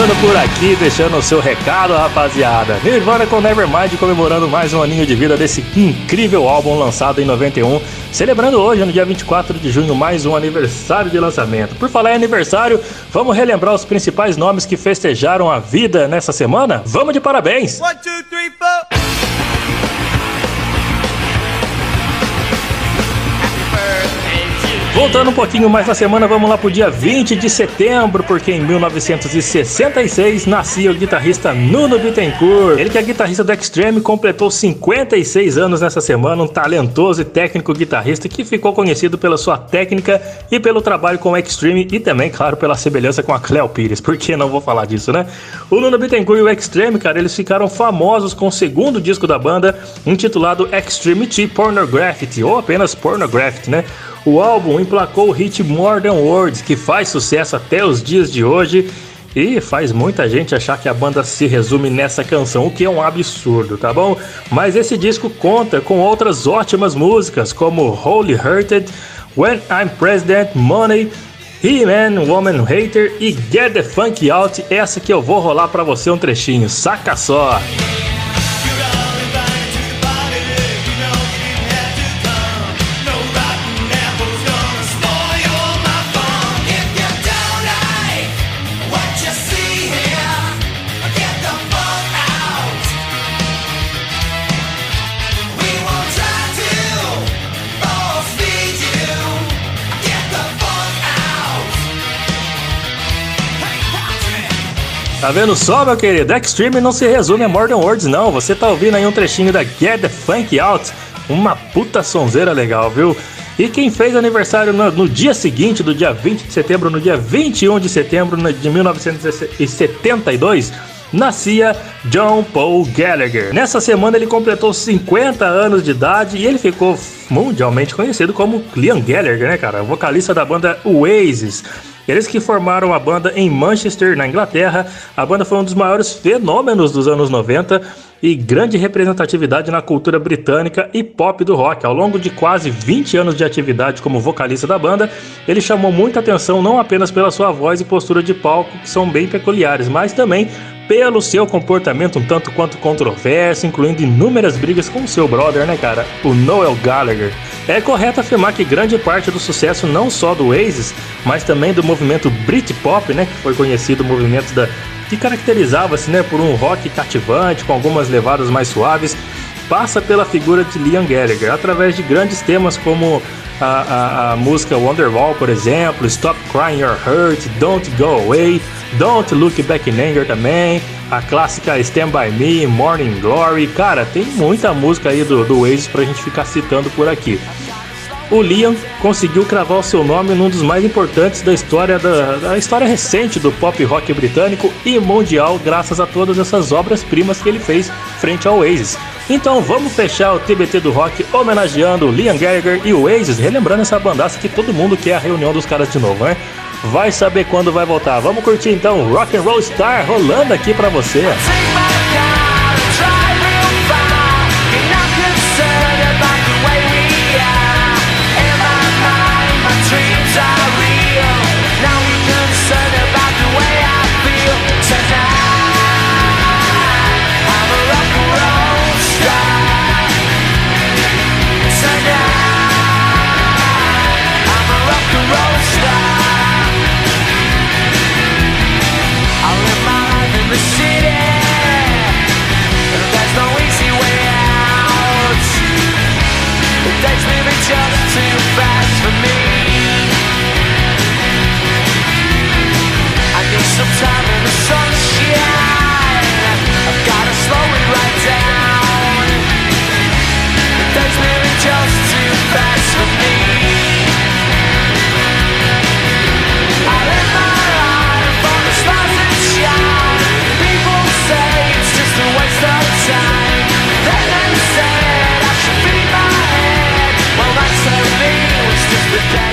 Passando por aqui, deixando o seu recado, rapaziada. Nirvana com Nevermind comemorando mais um aninho de vida desse incrível álbum lançado em 91, celebrando hoje, no dia 24 de junho, mais um aniversário de lançamento. Por falar em aniversário, vamos relembrar os principais nomes que festejaram a vida nessa semana? Vamos de parabéns! One, two, three, Voltando um pouquinho mais na semana, vamos lá pro dia 20 de setembro, porque em 1966 nascia o guitarrista Nuno Bittencourt. Ele que é guitarrista do Extreme, completou 56 anos nessa semana, um talentoso e técnico guitarrista que ficou conhecido pela sua técnica e pelo trabalho com o Extreme e também, claro, pela semelhança com a Cleo Pires. Por que não vou falar disso, né? O Nuno Bittencourt e o Extreme, cara, eles ficaram famosos com o segundo disco da banda, intitulado Extremity Pornography, ou apenas Pornography, né? O álbum emplacou o hit More Than Words, que faz sucesso até os dias de hoje e faz muita gente achar que a banda se resume nessa canção, o que é um absurdo, tá bom? Mas esse disco conta com outras ótimas músicas, como Holy Hearted, When I'm President, Money, He-Man, Woman Hater e Get the Funk Out, essa que eu vou rolar para você um trechinho, saca só! Tá vendo só, meu querido? Extreme não se resume a Modern Words, não. Você tá ouvindo aí um trechinho da Get the Funk Out. Uma puta sonzeira legal, viu? E quem fez aniversário no, no, dia seguinte, do dia 20 de setembro, no dia 21 de setembro de 1972, nascia John Paul Gallagher. Nessa semana ele completou 50 anos de idade e ele ficou mundialmente conhecido como Liam Gallagher, né, cara? Vocalista da banda Oasis. Eles que formaram a banda em Manchester, na Inglaterra. A banda foi um dos maiores fenômenos dos anos 90 e grande representatividade na cultura britânica e pop do rock. Ao longo de quase 20 anos de atividade como vocalista da banda, ele chamou muita atenção não apenas pela sua voz e postura de palco, que são bem peculiares, mas também pelo seu comportamento um tanto quanto controverso, incluindo inúmeras brigas com seu brother, né, cara? O Noel Gallagher. É correto afirmar que grande parte do sucesso não só do Oasis, mas também do movimento Britpop, né, que foi conhecido movimento da que caracterizava-se, né, por um rock cativante com algumas levadas mais suaves, passa pela figura de Liam Gallagher através de grandes temas como a, a, a, música Wonderwall, por exemplo, Stop Crying Your Hurt, Don't Go Away, Don't Look Back in Anger também, a clássica Stand By Me, Morning Glory, cara, tem muita música aí do, do Oasis pra gente ficar citando por aqui. O Liam conseguiu cravar o seu nome num dos mais importantes da história da, da história recente do pop rock britânico e mundial, graças a todas essas obras-primas que ele fez frente ao Oasis. Então vamos fechar o TBT do Rock homenageando Liam Gallagher e o Oasis, relembrando essa bandaça que todo mundo quer a reunião dos caras de novo, né? Vai saber quando vai voltar. Vamos curtir então Rock and Roll Star rolando aqui para você.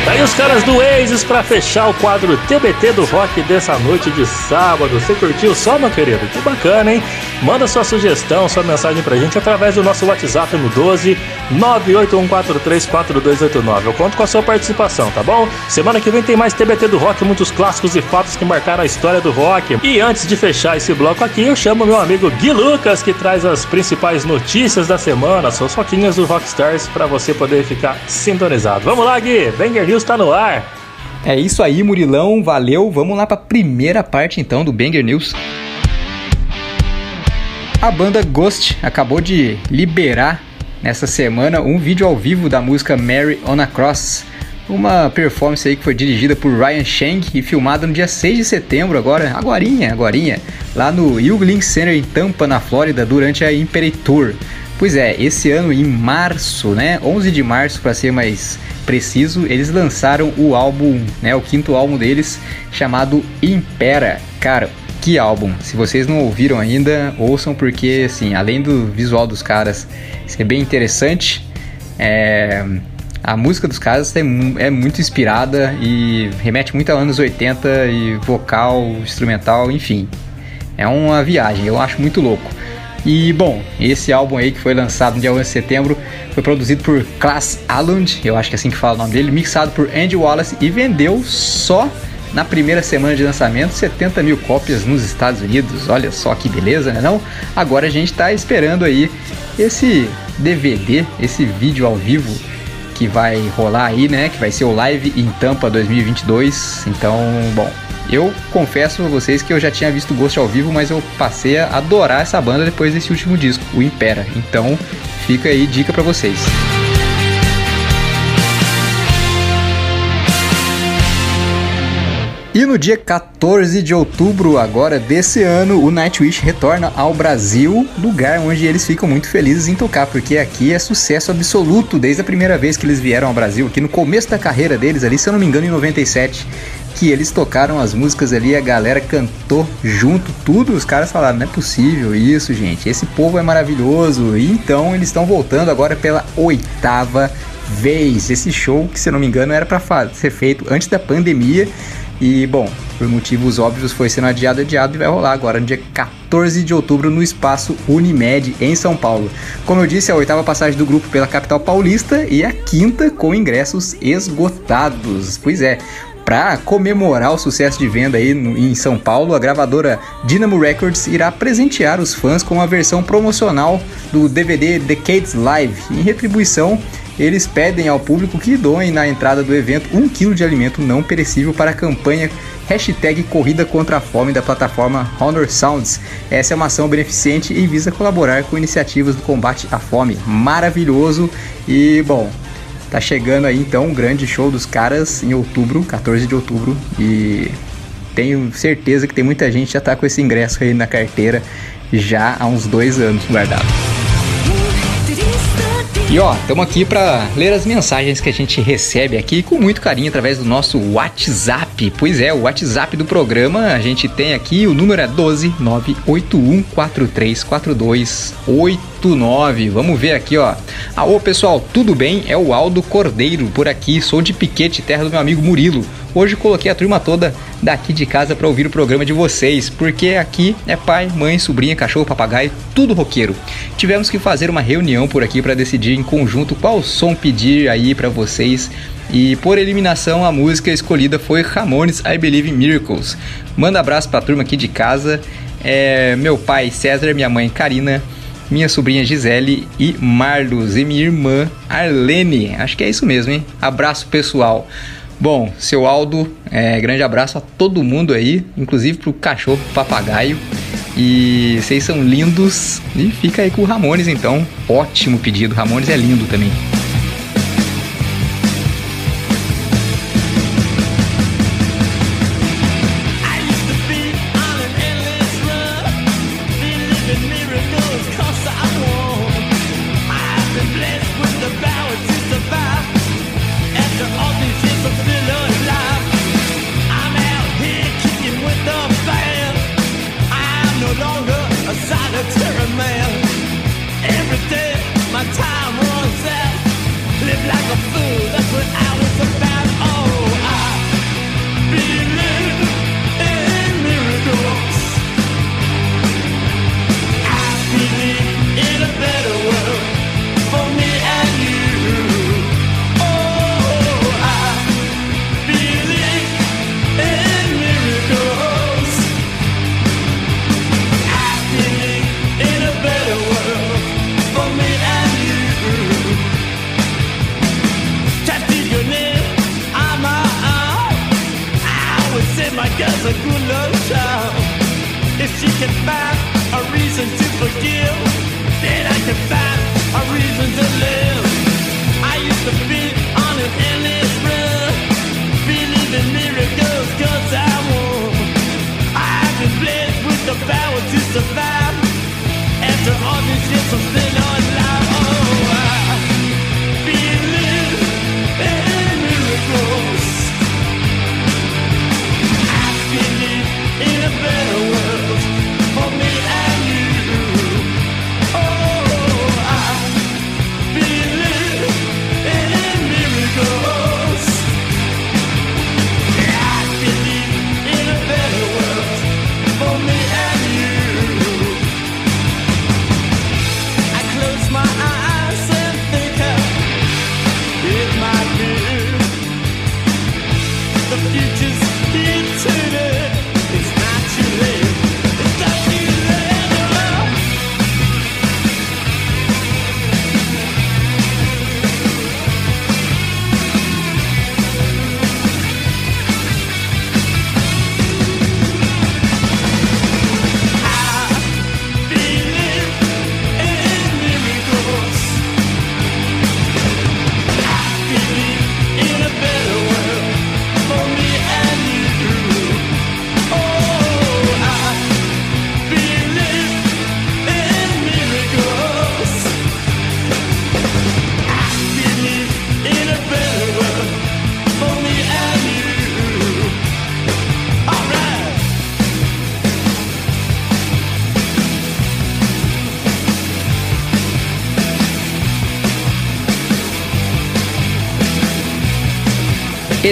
Aí os caras do Oasis para fechar o quadro TBT do rock dessa noite de sábado. Você curtiu só, meu querido? Que bacana, hein? Manda sua sugestão, sua mensagem pra gente através do nosso WhatsApp no 12 981434289. Eu conto com a sua participação, tá bom? Semana que vem tem mais TBT do rock, muitos clássicos e fatos que marcaram a história do rock. E antes de fechar esse bloco aqui, eu chamo meu amigo Gui Lucas, que traz as principais notícias da semana, suas foquinhas do Rockstars, para você poder ficar sintonizado. Vamos lá, Gui! Banger News tá no ar! É isso aí, Murilão, valeu. Vamos lá para a primeira parte então do Banger News. A banda Ghost acabou de liberar nessa semana um vídeo ao vivo da música Mary on a Cross, uma performance aí que foi dirigida por Ryan Shang e filmada no dia 6 de setembro, agora, agorinha, agorinha, lá no Yuglink Center em Tampa, na Flórida, durante a Imperi Tour. Pois é, esse ano em março, né, 11 de março para ser mais preciso, eles lançaram o álbum, né, o quinto álbum deles, chamado Impera. Cara, que álbum! Se vocês não ouviram ainda, ouçam porque, assim, além do visual dos caras ser bem interessante, é, a música dos caras é, é muito inspirada e remete muito a anos 80 e vocal, instrumental, enfim. É uma viagem, eu acho muito louco. E bom, esse álbum aí que foi lançado no dia 11 de setembro foi produzido por Klaas Allund, eu acho que é assim que fala o nome dele, mixado por Andy Wallace e vendeu só na primeira semana de lançamento 70 mil cópias nos Estados Unidos. Olha só que beleza, né? Não? Agora a gente está esperando aí esse DVD, esse vídeo ao vivo que vai rolar aí, né? Que vai ser o Live em Tampa 2022. Então, bom, eu confesso a vocês que eu já tinha visto Ghost ao vivo, mas eu passei a adorar essa banda depois desse último disco, o Impera. Então, fica aí dica para vocês. E no dia 14 de outubro agora desse ano, o Nightwish retorna ao Brasil, lugar onde eles ficam muito felizes em tocar, porque aqui é sucesso absoluto desde a primeira vez que eles vieram ao Brasil, aqui no começo da carreira deles ali, se eu não me engano, em 97 que eles tocaram as músicas ali, a galera cantou junto, tudo. Os caras falaram: não é possível isso, gente. Esse povo é maravilhoso. E então eles estão voltando agora pela oitava vez. Esse show, que se eu não me engano, era para ser feito antes da pandemia. E bom, por motivos óbvios foi sendo adiado, adiado e vai rolar agora no dia 14 de outubro no espaço Unimed em São Paulo. Como eu disse, a oitava passagem do grupo pela capital paulista e a quinta com ingressos esgotados. Pois é, para comemorar o sucesso de venda aí no, em São Paulo, a gravadora Dynamo Records irá presentear os fãs com a versão promocional do DVD Decades Live. Em retribuição, eles pedem ao público que doem na entrada do evento um quilo de alimento não perecível para a campanha hashtag Corrida contra a Fome da plataforma Honor Sounds. Essa é uma ação beneficente e visa colaborar com iniciativas do combate à fome. Maravilhoso e, bom, Tá chegando aí então um grande show dos caras em outubro, 14 de outubro, e tenho certeza que tem muita gente que já tá com esse ingresso aí na carteira já há uns dois anos guardado. E ó, estamos aqui para ler as mensagens que a gente recebe aqui com muito carinho através do nosso WhatsApp WhatsApp. Pois é, o WhatsApp do programa, a gente tem aqui, o número é 12 981434289. Vamos ver aqui, ó. Alô, pessoal, tudo bem? É o Aldo Cordeiro por aqui. Sou de Piquete, terra do meu amigo Murilo. Hoje coloquei a turma toda daqui de casa para ouvir o programa de vocês, porque aqui é pai, mãe, sobrinha, cachorro, papagaio, tudo roqueiro. Tivemos que fazer uma reunião por aqui para decidir em conjunto qual som pedir aí para vocês. E por eliminação, a música escolhida foi Ramones I Believe in Miracles. Manda abraço pra turma aqui de casa. É, meu pai César, minha mãe Karina, minha sobrinha Gisele e Marlos e minha irmã Arlene. Acho que é isso mesmo, hein? Abraço pessoal. Bom, seu Aldo, é, grande abraço a todo mundo aí, inclusive pro cachorro, pro papagaio. E vocês são lindos. E fica aí com o Ramones então. Ótimo pedido. Ramones é lindo também.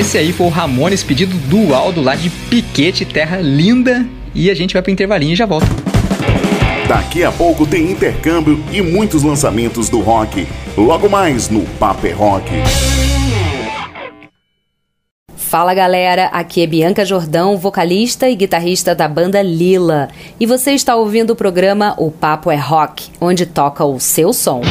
Esse aí foi o Ramones pedido do Aldo lá de Piquete, terra linda. E a gente vai pro intervalinho e já volta. Daqui a pouco tem intercâmbio e muitos lançamentos do rock. Logo mais no Paper Rock. Fala galera, aqui é Bianca Jordão, vocalista e guitarrista da banda Lila. E você está ouvindo o programa O Papo é Rock, onde toca o seu som.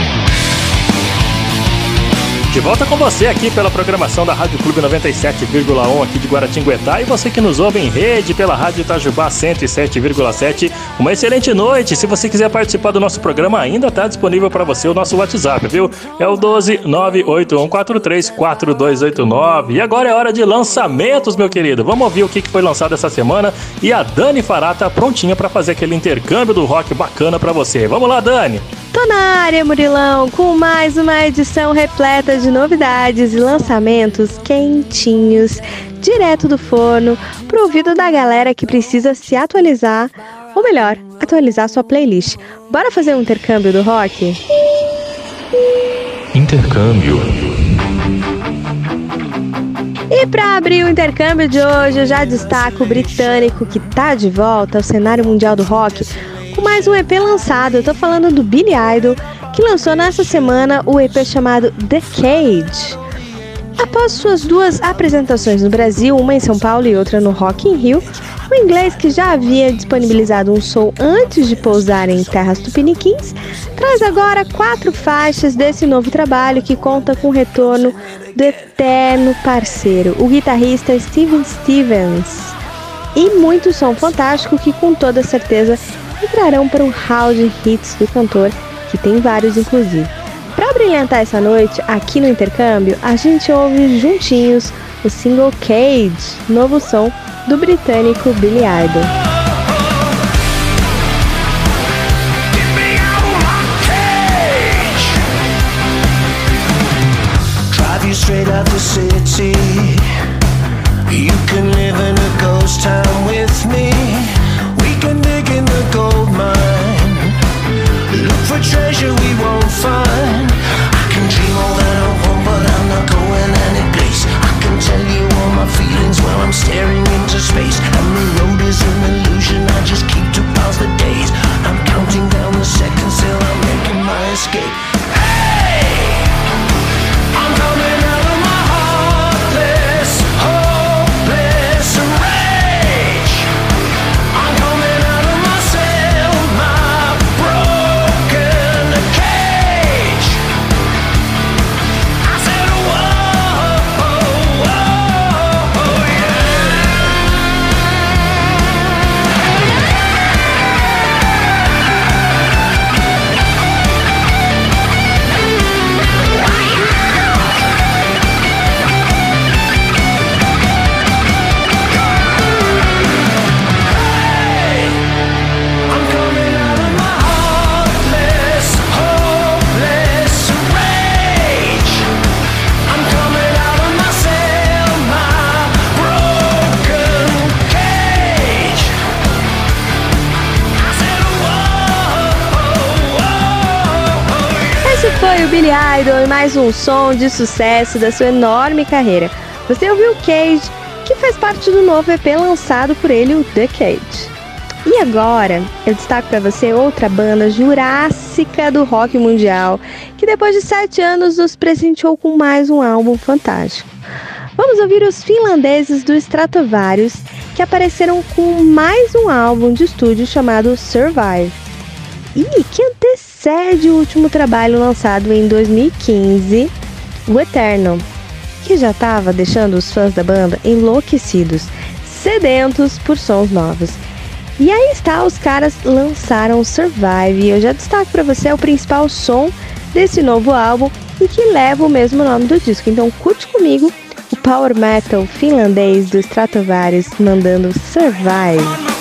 De volta com você aqui pela programação da Rádio Clube 97,1 aqui de Guaratinguetá e você que nos ouve em rede pela Rádio Itajubá 107,7. Uma excelente noite. Se você quiser participar do nosso programa, ainda está disponível para você o nosso WhatsApp, viu? É o 12 98143 4289. E agora é hora de lançamentos, meu querido. Vamos ouvir o que que foi lançado essa semana e a Dani Fará tá prontinha para fazer aquele intercâmbio do rock bacana para você. Vamos lá, Dani. Tô na área, Murilão, com mais uma edição repleta de novidades e lançamentos quentinhos direto do forno, pro ouvido da galera que precisa se atualizar, ou melhor, atualizar sua playlist. Bora fazer um intercâmbio do rock? Intercâmbio. E para abrir o intercâmbio de hoje, eu já destaco o britânico que tá de volta ao cenário mundial do rock com mais um EP lançado. Eu tô falando do Billy Idol, que lançou nessa semana o EP chamado The Cage. Após suas duas apresentações no Brasil, uma em São Paulo e outra no Rock in Rio, o inglês, que já havia disponibilizado um som antes de pousar em terras tupiniquins, traz agora quatro faixas desse novo trabalho que conta com o retorno do eterno parceiro, o guitarrista Steven Stevens. E muito som fantástico que com toda certeza entrarão para o hall de hits do cantor, que tem vários inclusive. Para brilhantar essa noite, aqui no intercâmbio, a gente ouve juntinhos o single Cage, novo som do britânico Billy Idol. Straight out the city. You can live in a ghost town with me. Treasure we won't find. I can dream all that I want, but I'm not going any place. I can tell you all my feelings while I'm staring into space. And the road is an illusion. I just keep to pass the days. I'm counting down the seconds till I'm making my escape. O Billy Idol e mais um som de sucesso da sua enorme carreira. Você ouviu Cage, que faz parte do novo EP lançado por ele, o The Cage. E agora, eu destaco para você outra banda jurássica do rock mundial, que depois de sete anos nos presenteou com mais um álbum fantástico. Vamos ouvir os finlandeses do Stratovarius, que apareceram com mais um álbum de estúdio chamado Survive. E que antecede o último trabalho lançado em 2015, o Eternal, que já estava deixando os fãs da banda enlouquecidos, sedentos por sons novos. E aí está, os caras lançaram Survive, eu já destaco para você é o principal som desse novo álbum e que leva o mesmo nome do disco. Então curte comigo o power metal finlandês do Stratovarius mandando Survive.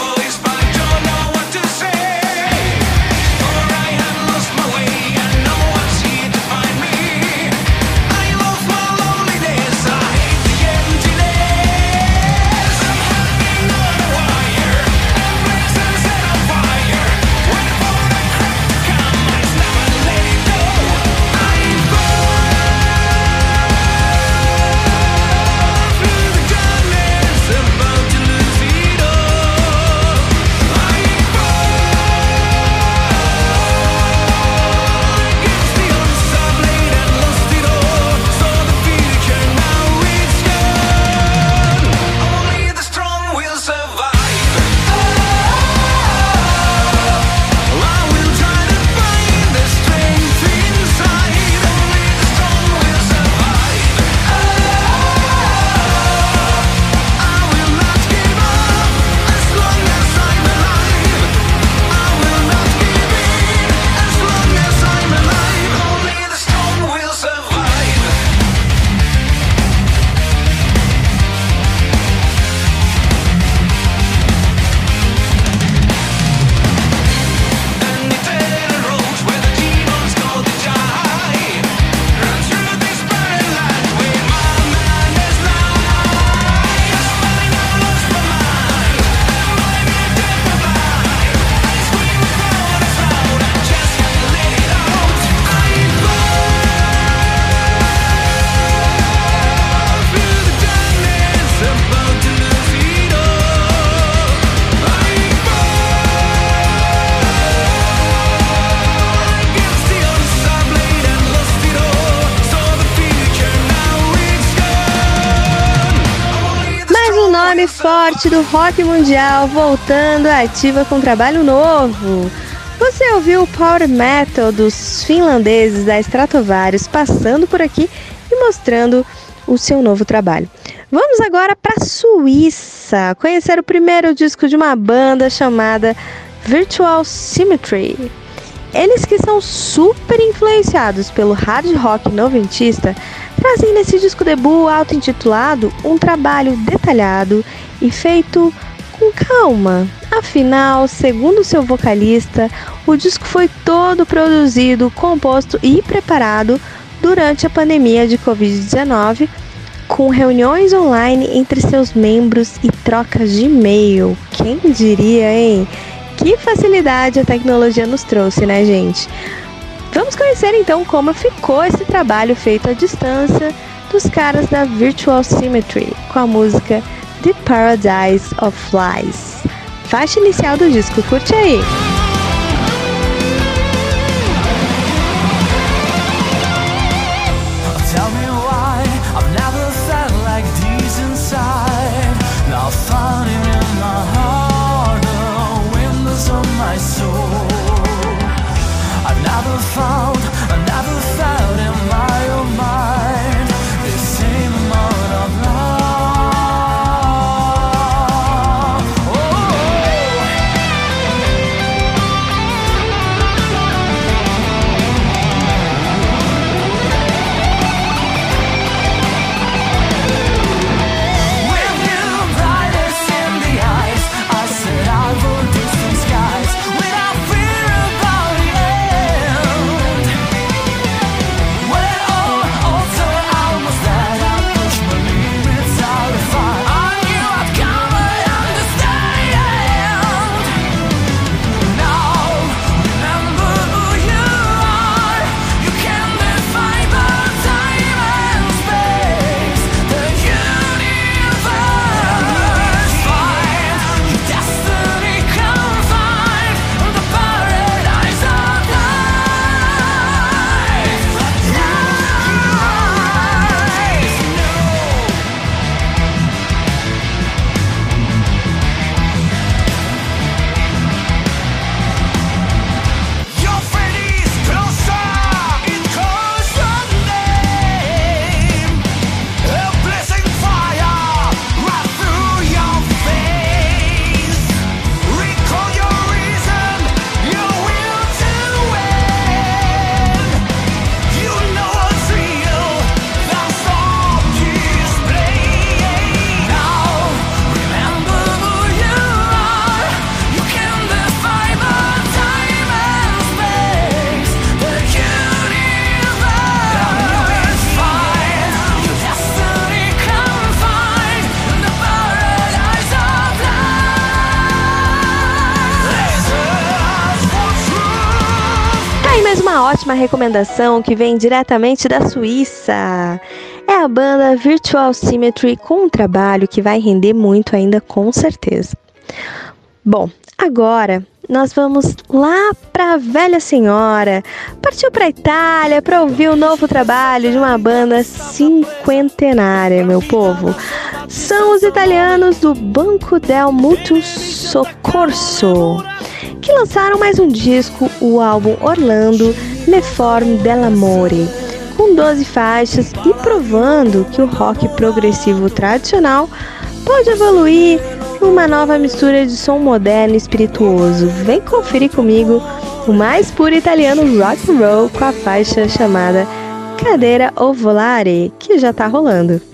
Forte do rock mundial voltando ativa com trabalho novo. Você ouviu o power metal dos finlandeses da Stratovarius passando por aqui e mostrando o seu novo trabalho. Vamos agora para a Suíça, conhecer o primeiro disco de uma banda chamada Virtual Symmetry. Eles que são super influenciados pelo hard rock noventista, trazem nesse disco debut auto-intitulado um trabalho detalhado e feito com calma. Afinal, segundo seu vocalista, o disco foi todo produzido, composto e preparado durante a pandemia de Covid-19, com reuniões online entre seus membros e trocas de e-mail. Quem diria, hein? Que facilidade a tecnologia nos trouxe, né, gente? Vamos conhecer então como ficou esse trabalho feito à distância dos caras da Virtual Symmetry com a música The Paradise of Flies. Faixa inicial do disco, curte aí! fall. Recomendação que vem diretamente da Suíça. É a banda Virtual Symmetry com um trabalho que vai render muito ainda com certeza. Bom, agora nós vamos lá para a velha senhora. Partiu para Itália para ouvir o novo trabalho de uma banda cinquentenária, meu povo. São os italianos do Banco del Mutuo Soccorso, que lançaram mais um disco, o álbum Orlando Le Forme dell'Amore, com 12 faixas e provando que o rock progressivo tradicional pode evoluir numa nova mistura de som moderno e espirituoso. Vem conferir comigo o mais puro italiano rock and roll com a faixa chamada Cadeira Ovolare, que já tá rolando.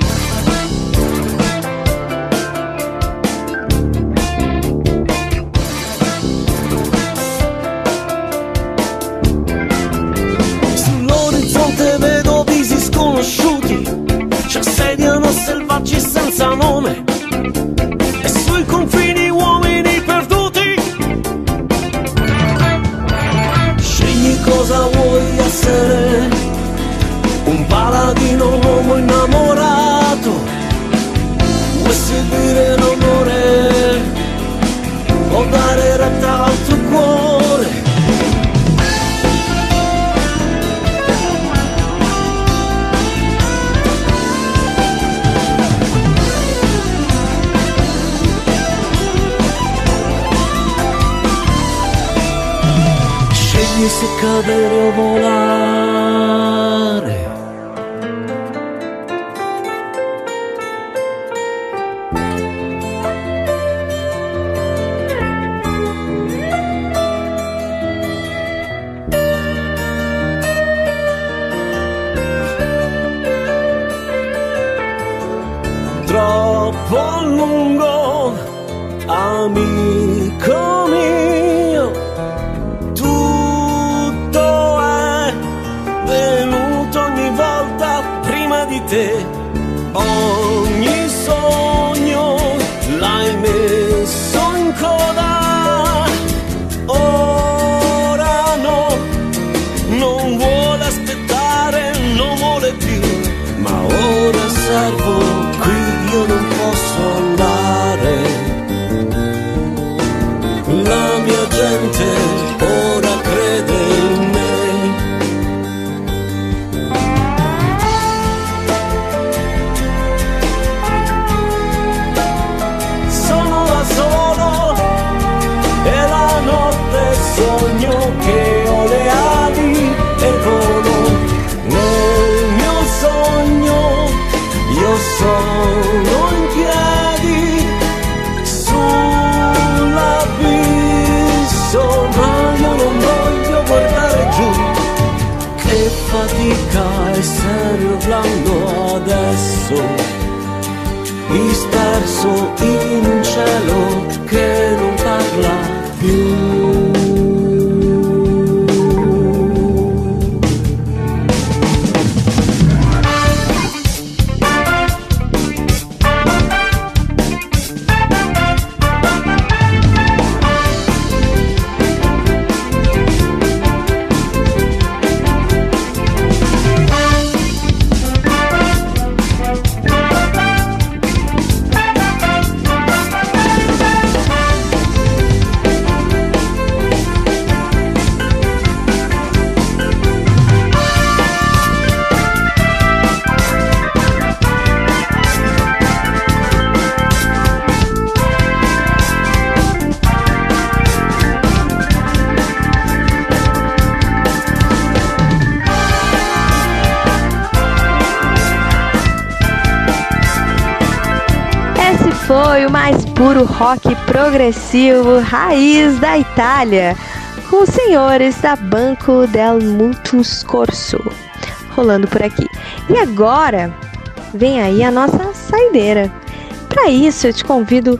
Foi o mais puro rock progressivo raiz da Itália, com os senhores da Banco del Mutus Corso, rolando por aqui. E agora vem aí a nossa saideira. Para isso, eu te convido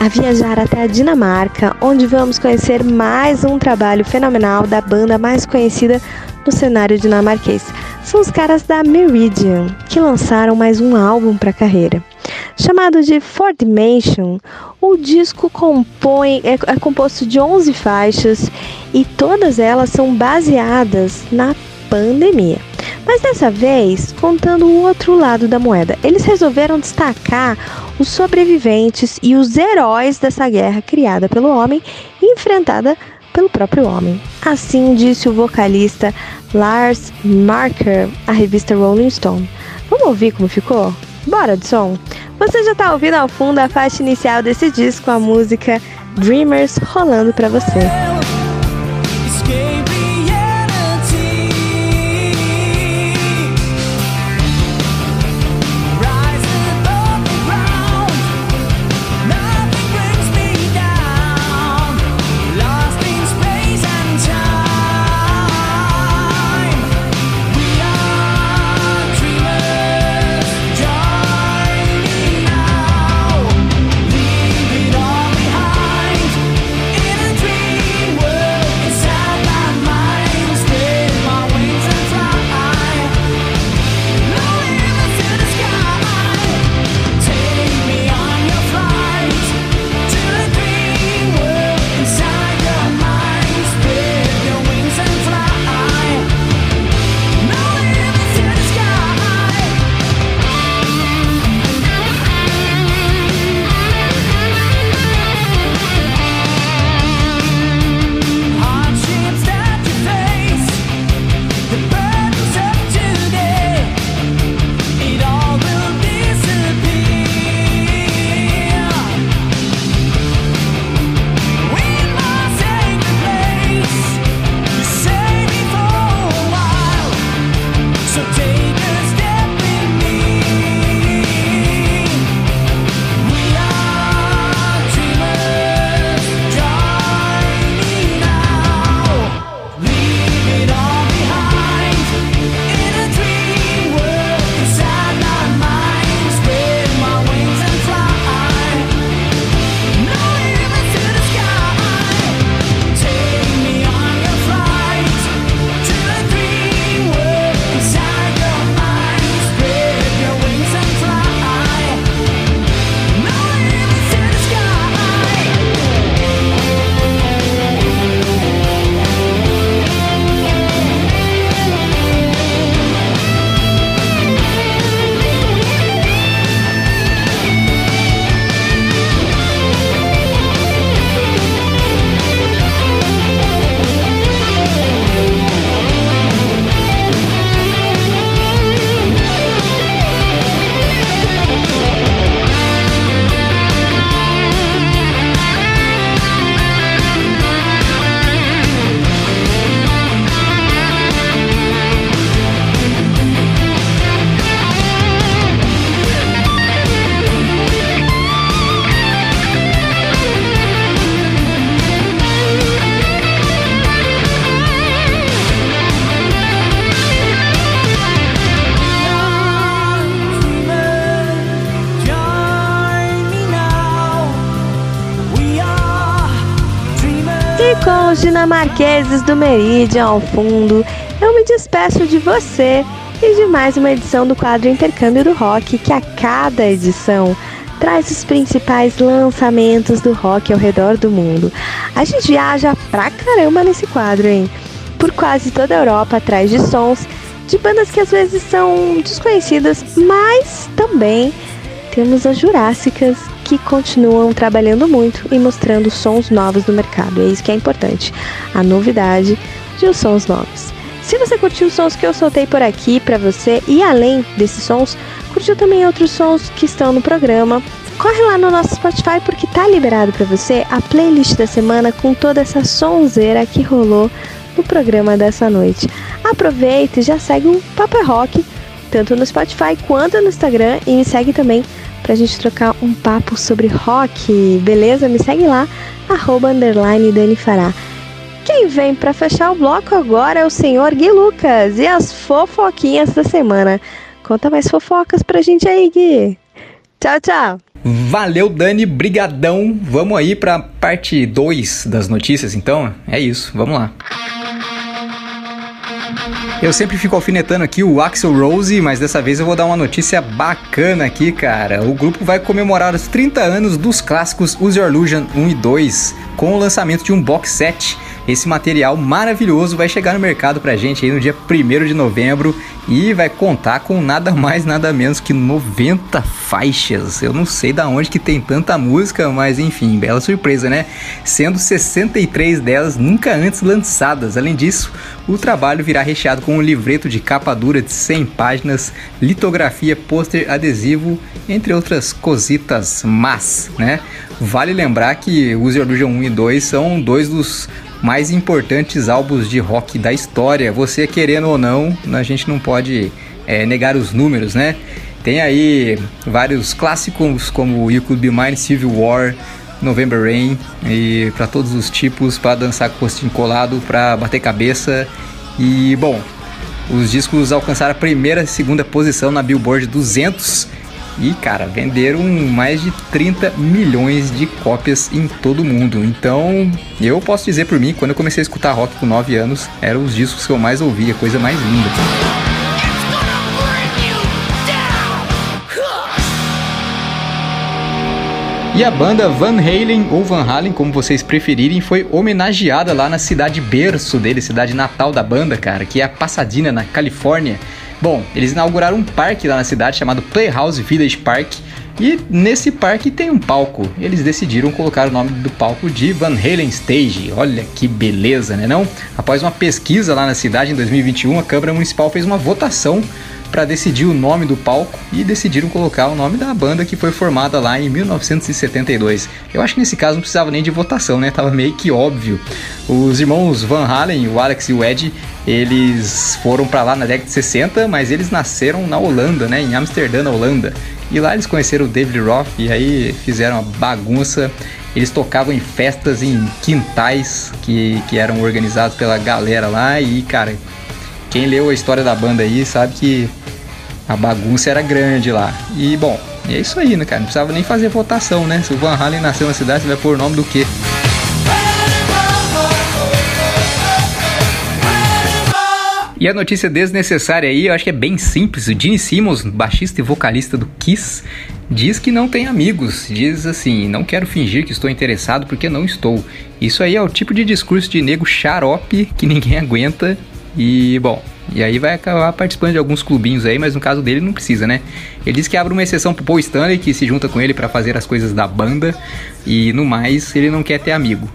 a viajar até a Dinamarca, onde vamos conhecer mais um trabalho fenomenal da banda mais conhecida no cenário dinamarquês. São os caras da Meridian, que lançaram mais um álbum para a carreira. Chamado de Four Dimension, o disco compõe, é, é composto de 11 faixas e todas elas são baseadas na pandemia. Mas dessa vez, contando o outro lado da moeda, eles resolveram destacar os sobreviventes e os heróis dessa guerra criada pelo homem e enfrentada pelo próprio homem. Assim disse o vocalista Lars Marker à revista Rolling Stone. Vamos ouvir como ficou? Bora de som? Você já está ouvindo ao fundo a faixa inicial desse disco, a música Dreamers rolando para você. Dinamarqueses do Meridian ao fundo, eu me despeço de você e de mais uma edição do quadro Intercâmbio do Rock, que a cada edição traz os principais lançamentos do rock ao redor do mundo. A gente viaja pra caramba nesse quadro, hein? Por quase toda a Europa atrás de sons de bandas que às vezes são desconhecidas, mas também temos as jurássicas que continuam trabalhando muito e mostrando sons novos no mercado. É isso que é importante, a novidade de os sons novos. Se você curtiu os sons que eu soltei por aqui para você e além desses sons, curtiu também outros sons que estão no programa, corre lá no nosso Spotify porque tá liberado para você a playlist da semana com toda essa sonzeira que rolou no programa dessa noite. Aproveita e já segue o Papo é Rock, tanto no Spotify quanto no Instagram, e me segue também pra gente trocar um papo sobre rock, beleza? Me segue lá, arroba underline Dani Fará. Quem vem para fechar o bloco agora é o senhor Gui Lucas e as fofoquinhas da semana. Conta mais fofocas pra gente aí, Gui. Tchau, tchau. Valeu, Dani, brigadão. Vamos aí pra parte 2 das notícias, então? É isso, vamos lá. Eu sempre fico alfinetando aqui o Axel Rose, mas dessa vez eu vou dar uma notícia bacana aqui, cara. O grupo vai comemorar os 30 anos dos clássicos Use Your Illusion 1 e 2 com o lançamento de um box set esse material maravilhoso vai chegar no mercado pra gente aí no dia 1 de novembro e vai contar com nada mais, nada menos que 90 faixas. Eu não sei da onde que tem tanta música, mas enfim, bela surpresa, né? Sendo 63 delas nunca antes lançadas. Além disso, o trabalho virá recheado com um livreto de capa dura de 100 páginas, litografia, pôster, adesivo, entre outras cositas mas, né? Vale lembrar que Use Illusion 1 e 2 são dois dos mais importantes álbuns de rock da história. Você querendo ou não, a gente não pode é, negar os números, né? Tem aí vários clássicos como You Could Be Mine, Civil War, November Rain e para todos os tipos, para dançar com postinho colado, para bater cabeça. E bom, os discos alcançaram a primeira e segunda posição na Billboard 200 e, cara, venderam mais de 30 milhões de cópias em todo o mundo. Então, eu posso dizer por mim, quando eu comecei a escutar rock com 9 anos, eram os discos que eu mais ouvia, coisa mais linda. E a banda Van Halen, ou Van Halen, como vocês preferirem, foi homenageada lá na cidade berço dele, cidade natal da banda, cara, que é a Pasadena, na Califórnia. Bom, eles inauguraram um parque lá na cidade chamado Playhouse Village Park. E nesse parque tem um palco. Eles decidiram colocar o nome do palco de Van Halen Stage. Olha que beleza, né não? Após uma pesquisa lá na cidade em 2021, a Câmara Municipal fez uma votação para decidir o nome do palco e decidiram colocar o nome da banda que foi formada lá em 1972. Eu acho que nesse caso não precisava nem de votação, né? Tava meio que óbvio. Os irmãos Van Halen, o Alex e o Ed, eles foram para lá na década de 60, mas eles nasceram na Holanda, né? Em Amsterdã, na Holanda. E lá eles conheceram o David Roth e aí fizeram uma bagunça. Eles tocavam em festas em quintais que, que eram organizados pela galera lá e, cara, quem leu a história da banda aí sabe que a bagunça era grande lá. E bom, é isso aí, né, cara? Não precisava nem fazer votação, né? Se o Van Halen nasceu na cidade, você vai pôr o nome do quê? E a notícia desnecessária aí, eu acho que é bem simples. O Gene Simmons, baixista e vocalista do Kiss, diz que não tem amigos. Diz assim: não quero fingir que estou interessado porque não estou. Isso aí é o tipo de discurso de nego xarope que ninguém aguenta. E bom, e aí vai acabar participando de alguns clubinhos aí, mas no caso dele não precisa, né? Ele diz que abre uma exceção pro Paul Stanley, que se junta com ele para fazer as coisas da banda, e no mais ele não quer ter amigo.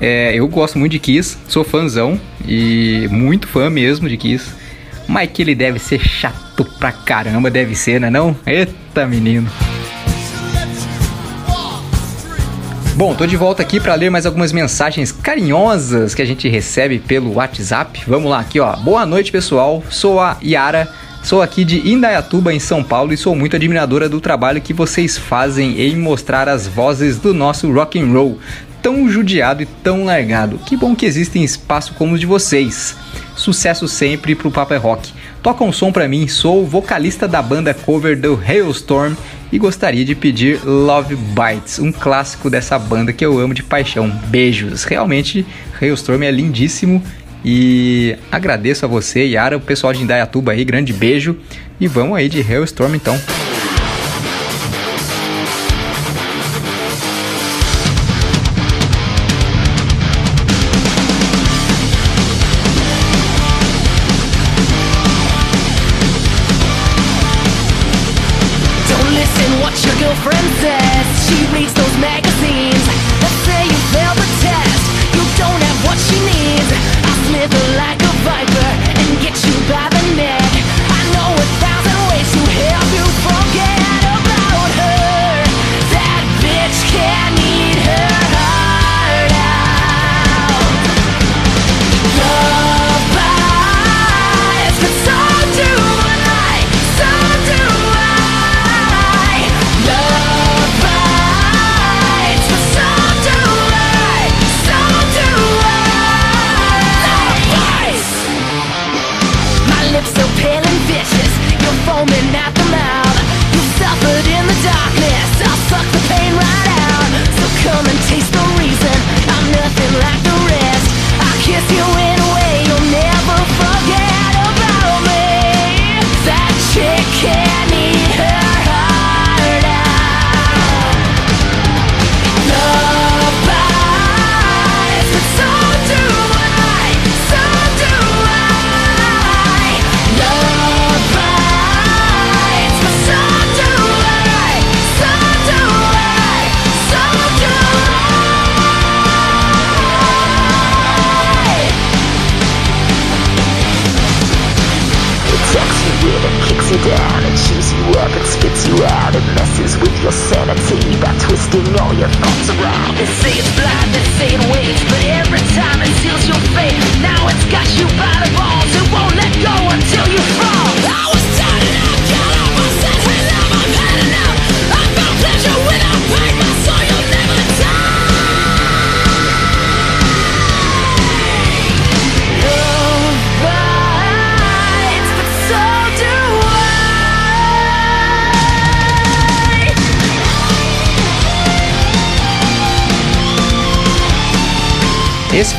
É, eu gosto muito de Kiss, sou fãzão e muito fã mesmo de Kiss. Mas que ele deve ser chato pra caramba, deve ser, né não? Eita menino. Bom, tô de volta aqui para ler mais algumas mensagens carinhosas que a gente recebe pelo WhatsApp. Vamos lá aqui, ó. Boa noite, pessoal. Sou a Yara. Sou aqui de Indaiatuba, em São Paulo, e sou muito admiradora do trabalho que vocês fazem em mostrar as vozes do nosso rock and roll tão judiado e tão largado. Que bom que existem espaço como os de vocês. Sucesso sempre pro Papa Rock. Toca um som pra mim, sou vocalista da banda cover do Hailstorm e gostaria de pedir Love Bites, um clássico dessa banda que eu amo de paixão. Beijos. Realmente, Hailstorm é lindíssimo e agradeço a você, Yara, o pessoal de Indaiatuba aí, grande beijo e vamos aí de Hailstorm então.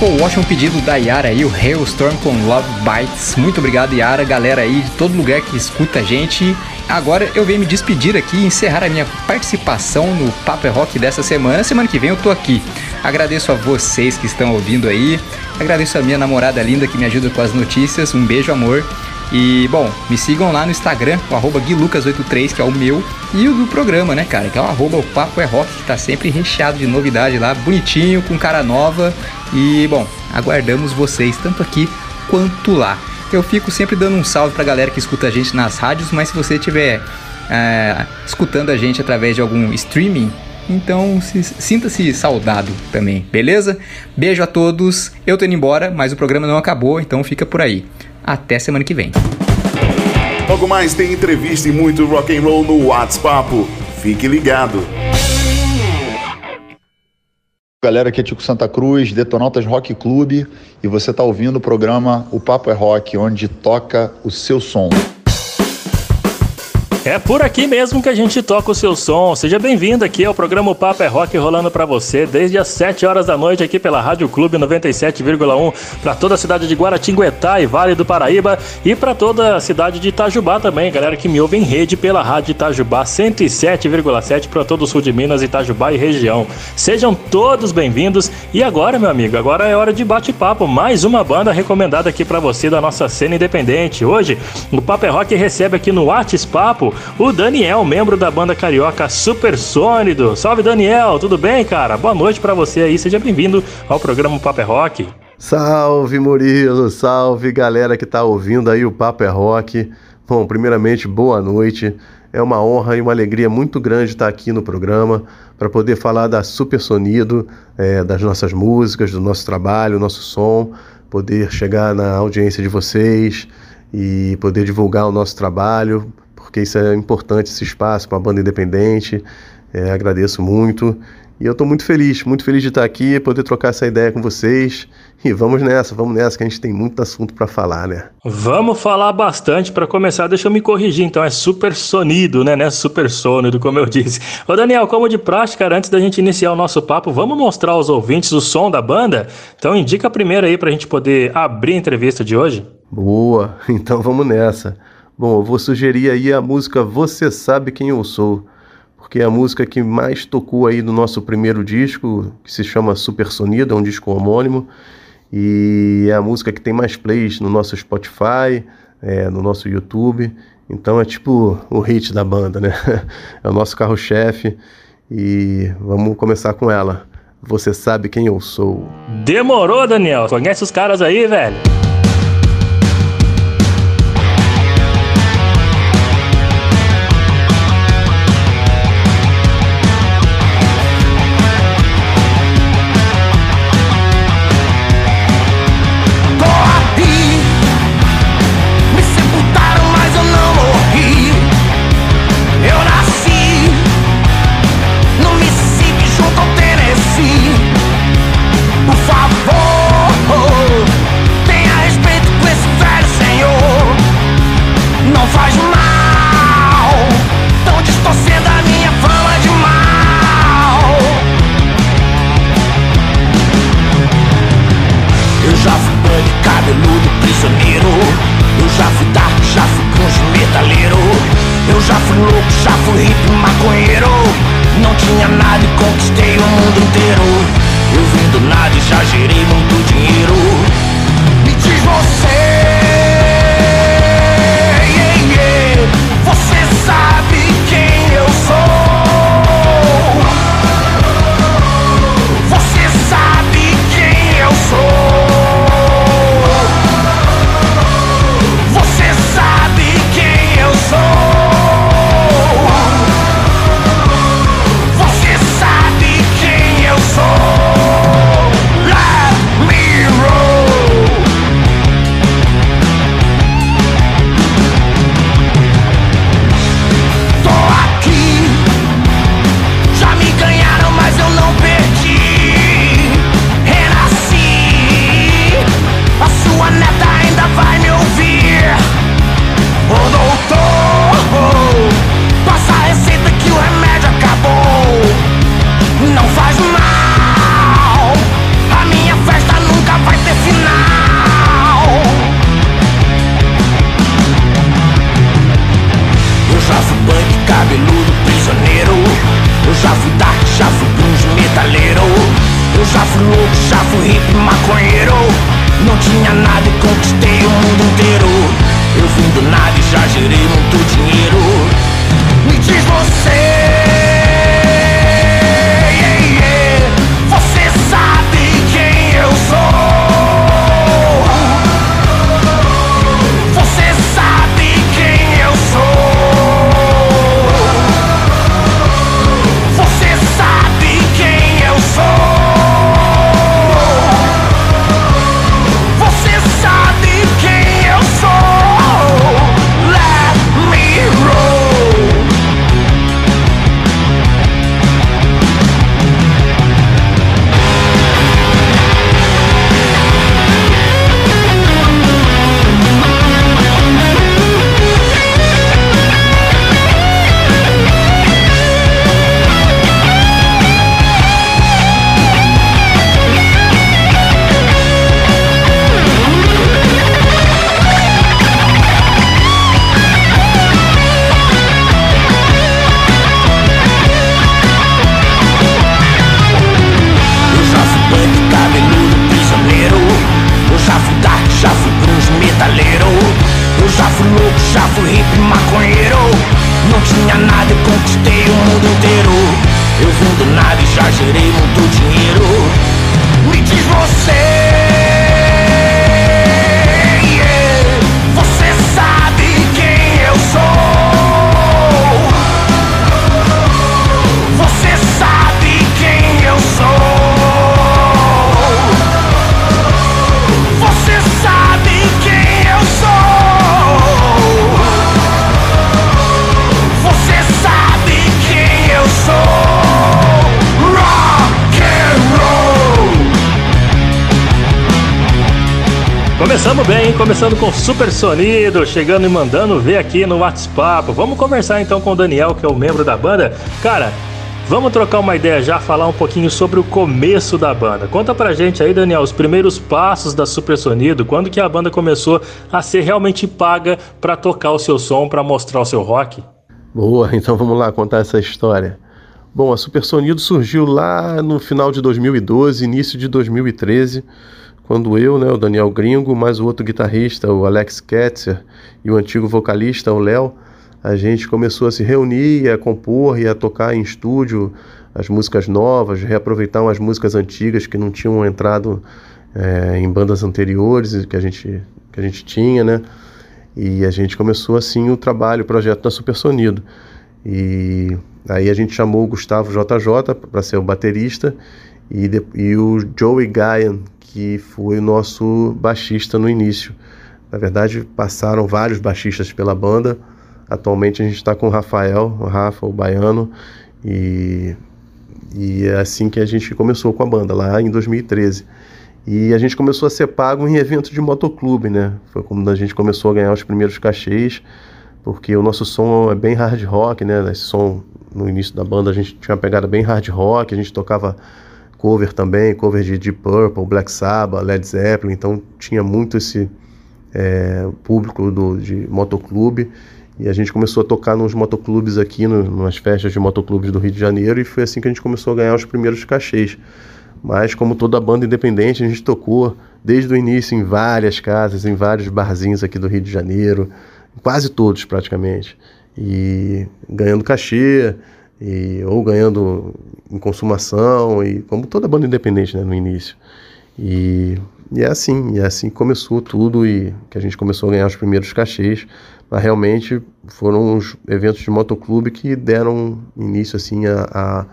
O ótimo pedido da Yara aí, o Hailstorm com Love Bites. Muito obrigado, Yara, galera aí de todo lugar que escuta a gente. Agora eu venho me despedir aqui e encerrar a minha participação no Papo é Rock dessa semana. Semana que vem eu tô aqui. Agradeço a vocês que estão ouvindo aí. Agradeço a minha namorada linda que me ajuda com as notícias. Um beijo, amor. E, bom, me sigam lá no Instagram, o arroba guilucas83, que é o meu, e o do programa, né, cara, que é o arroba o Papo é Rock, que tá sempre recheado de novidade lá, bonitinho, com cara nova. E, bom, aguardamos vocês, tanto aqui quanto lá. Eu fico sempre dando um salve pra galera que escuta a gente nas rádios, mas se você estiver é, escutando a gente através de algum streaming, então se- sinta-se saudado também, beleza? Beijo a todos, eu tô indo embora, mas o programa não acabou, então fica por aí. Até semana que vem. Logo mais tem entrevista e muito rock and roll no WhatsApp. Fique ligado. Galera, aqui é Tico Santa Cruz, Detonautas Rock Clube, e você está ouvindo o programa O Papo é Rock, onde toca o seu som. É por aqui mesmo que a gente toca o seu som. Seja bem-vindo aqui ao programa Papo é Rock rolando pra você desde as 7 horas da noite aqui pela Rádio Clube 97,1 para toda a cidade de Guaratinguetá e Vale do Paraíba e para toda a cidade de Itajubá também, galera que me ouve em rede pela Rádio Itajubá 107,7 para todo o sul de Minas, Itajubá e região. Sejam todos bem-vindos. E agora, meu amigo, agora é hora de bate-papo, mais uma banda recomendada aqui pra você da nossa cena independente. Hoje, o Papo é Rock recebe aqui no WhatsApp o Daniel, membro da banda carioca Super Sônido. Salve Daniel, tudo bem, cara? Boa noite pra você aí, seja bem-vindo ao programa Papo é Rock. Salve Murilo, salve galera que tá ouvindo aí o Papo é Rock. Bom, primeiramente, boa noite. É uma honra e uma alegria muito grande estar aqui no programa para poder falar da Super Sonido, é, das nossas músicas, do nosso trabalho, nosso som, poder chegar na audiência de vocês e poder divulgar o nosso trabalho, porque isso é importante, esse espaço para a banda independente. É, agradeço muito E eu estou muito feliz, muito feliz de estar aqui, poder trocar essa ideia com vocês. E vamos nessa, vamos nessa, que a gente tem muito assunto para falar, né? Vamos falar bastante. Para começar, deixa eu me corrigir. Então, é super sonido, né? Não é super sônido, como eu disse. Ô, Daniel, como de prática, antes da gente iniciar o nosso papo, vamos mostrar aos ouvintes o som da banda? Então, indica primeiro aí para a gente poder abrir a entrevista de hoje. Boa, então vamos nessa. Bom, eu vou sugerir aí a música Você Sabe Quem Eu Sou porque é a música que mais tocou aí no nosso primeiro disco, que se chama Super Sonido, é um disco homônimo, e é a música que tem mais plays no nosso Spotify, é, no nosso YouTube. Então é tipo o hit da banda, né? É o nosso carro-chefe e vamos começar com ela. Você sabe quem eu sou. Demorou, Daniel. Conhece os caras aí, velho? Começando com super sonido, chegando e mandando ver aqui no WhatsApp. Vamos conversar então com o Daniel, que é o membro da banda. Cara, vamos trocar uma ideia já, falar um pouquinho sobre o começo da banda. Conta pra gente aí, Daniel, os primeiros passos da Super Sonido, quando que a banda começou a ser realmente paga para tocar o seu som, para mostrar o seu rock? Boa, então vamos lá contar essa história. Bom, a Super Sonido surgiu lá no final de 2012, início de 2013 quando eu, né, o Daniel Gringo, mais o outro guitarrista, o Alex Ketzer, e o antigo vocalista, o Léo, a gente começou a se reunir, a compor e a tocar em estúdio as músicas novas, reaproveitar umas músicas antigas que não tinham entrado é, em bandas anteriores que a gente que a gente tinha, né? E a gente começou assim o trabalho, o projeto da Super Sonido. E aí a gente chamou o Gustavo JJ para ser o baterista e, de, e o Joey Guyan, que foi o nosso baixista no início. Na verdade, passaram vários baixistas pela banda. Atualmente a gente está com o Rafael, o Rafa, o baiano, e, e é assim que a gente começou com a banda, lá em 2013. E a gente começou a ser pago em eventos de motoclube, né? Foi quando a gente começou a ganhar os primeiros cachês, porque o nosso som é bem hard rock, né? Esse som, no início da banda, a gente tinha uma pegada bem hard rock, a gente tocava cover também, cover de Deep Purple, Black Sabbath, Led Zeppelin, então tinha muito esse é, público do, de motoclube e a gente começou a tocar nos motoclubes aqui, no, nas festas de motoclubes do Rio de Janeiro e foi assim que a gente começou a ganhar os primeiros cachês. Mas como toda banda independente, a gente tocou desde o início em várias casas, em vários barzinhos aqui do Rio de Janeiro, quase todos praticamente, e ganhando cachê, e, ou ganhando em consumação, e como toda banda independente né, no início. E, e é assim, e é assim que começou tudo e que a gente começou a ganhar os primeiros cachês. Mas realmente foram os eventos de motoclube que deram início assim a, a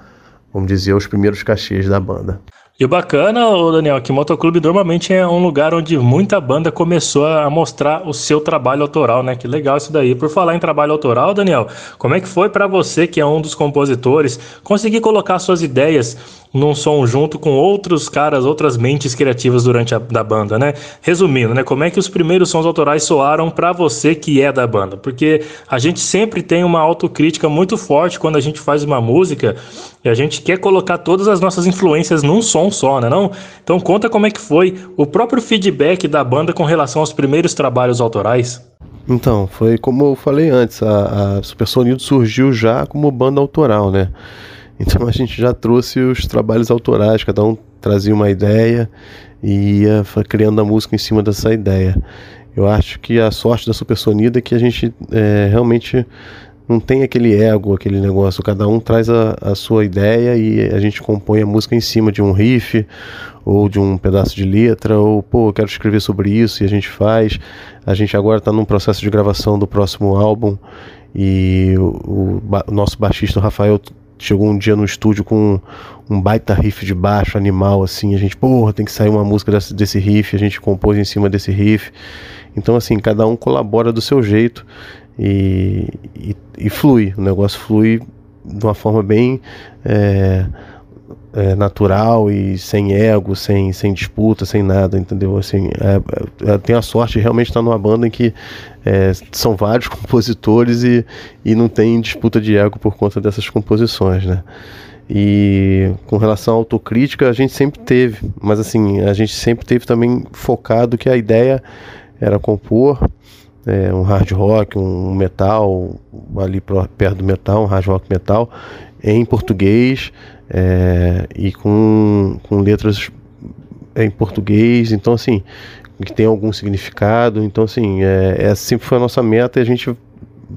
vamos dizer, os primeiros cachês da banda. E o bacana, Daniel, que motoclube normalmente é um lugar onde muita banda começou a mostrar o seu trabalho autoral, né? Que legal isso daí. Por falar em trabalho autoral, Daniel, como é que foi para você, que é um dos compositores, conseguir colocar suas ideias num som junto com outros caras, outras mentes criativas durante a da banda, né? Resumindo, né? Como é que os primeiros sons autorais soaram para você que é da banda? Porque a gente sempre tem uma autocrítica muito forte quando a gente faz uma música e a gente quer colocar todas as nossas influências num som só, né? Não? Então conta como é que foi o próprio feedback da banda com relação aos primeiros trabalhos autorais. Então, foi como eu falei antes, a, a Super Sonido surgiu já como banda autoral, né? Então a gente já trouxe os trabalhos autorais, cada um trazia uma ideia e ia criando a música em cima dessa ideia. Eu acho que a sorte da Super Sonida é que a gente é, realmente não tem aquele ego, aquele negócio. Cada um traz a, a, sua ideia e a gente compõe a música em cima de um riff ou de um pedaço de letra, ou pô, eu quero escrever sobre isso e a gente faz. A gente agora está num processo de gravação do próximo álbum e o, o, o nosso baixista Rafael chegou um dia no estúdio com um baita riff de baixo animal, assim, a gente, porra, tem que sair uma música desse, desse riff, a gente compôs em cima desse riff. Então, assim, cada um colabora do seu jeito e, e, e flui, o negócio flui de uma forma bem é, é, natural e sem ego, sem, sem disputa, sem nada, entendeu? Assim, é, é, tenho a sorte de realmente estar numa banda em que é, são vários compositores e, e não tem disputa de ego por conta dessas composições, né? E com relação à autocrítica, a gente sempre teve, mas assim, a gente sempre teve também focado que a ideia era compor é, um hard rock, um metal, ali perto do metal, um hard rock metal, em português, é, e com, com letras em português, então assim, que tem algum significado, então assim, é, essa sempre foi a nossa meta e a gente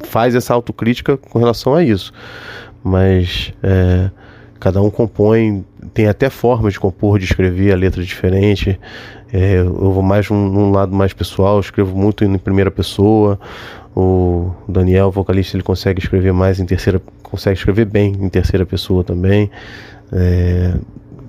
faz essa autocrítica com relação a isso, mas é, cada um compõe, tem até formas de compor, de escrever a letra diferente, é, eu vou mais num, num lado mais pessoal, escrevo muito em primeira pessoa, o Daniel, vocalista, ele consegue escrever mais em terceira, consegue escrever bem em terceira pessoa também, é,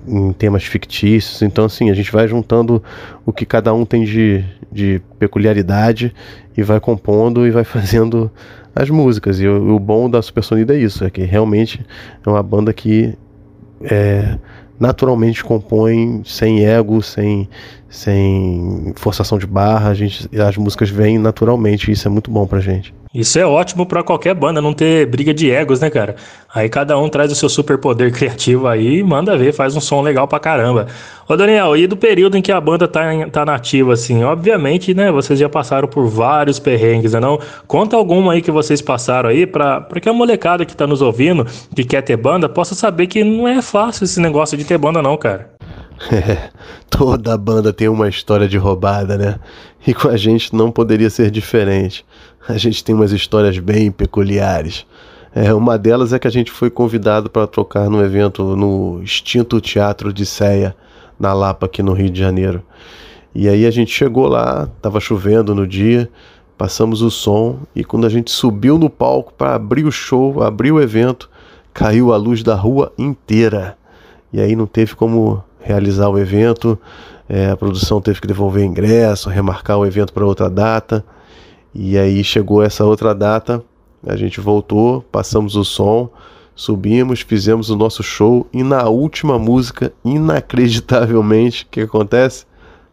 em temas fictícios. Então, assim, a gente vai juntando o que cada um tem de, de peculiaridade e vai compondo e vai fazendo as músicas. E o, o bom da Supersonida é isso, é que realmente é uma banda que é, naturalmente compõem sem ego, sem, sem forçação de barra, a gente, as músicas vêm naturalmente, isso é muito bom pra gente. Isso é ótimo pra qualquer banda, não ter briga de egos, né, cara? Aí cada um traz o seu superpoder criativo aí e manda ver, faz um som legal pra caramba. Ô Daniel, e do período em que a banda tá, tá nativa, assim, obviamente, né, vocês já passaram por vários perrengues, né não? Conta alguma aí que vocês passaram aí pra, pra que a molecada que tá nos ouvindo, que quer ter banda, possa saber que não é fácil esse negócio de ter banda não, cara. Toda banda tem uma história de roubada, né? E com a gente não poderia ser diferente. A gente tem umas histórias bem peculiares. É, uma delas é que a gente foi convidado para tocar num evento no extinto Teatro de Ceia, na Lapa, aqui no Rio de Janeiro. E aí a gente chegou lá, tava chovendo no dia, passamos o som e quando a gente subiu no palco para abrir o show, abrir o evento, caiu a luz da rua inteira. E aí não teve como realizar o evento, é, a produção teve que devolver ingresso, remarcar o evento para outra data. E aí chegou essa outra data, a gente voltou, passamos o som, subimos, fizemos o nosso show e na última música, inacreditavelmente, o que acontece?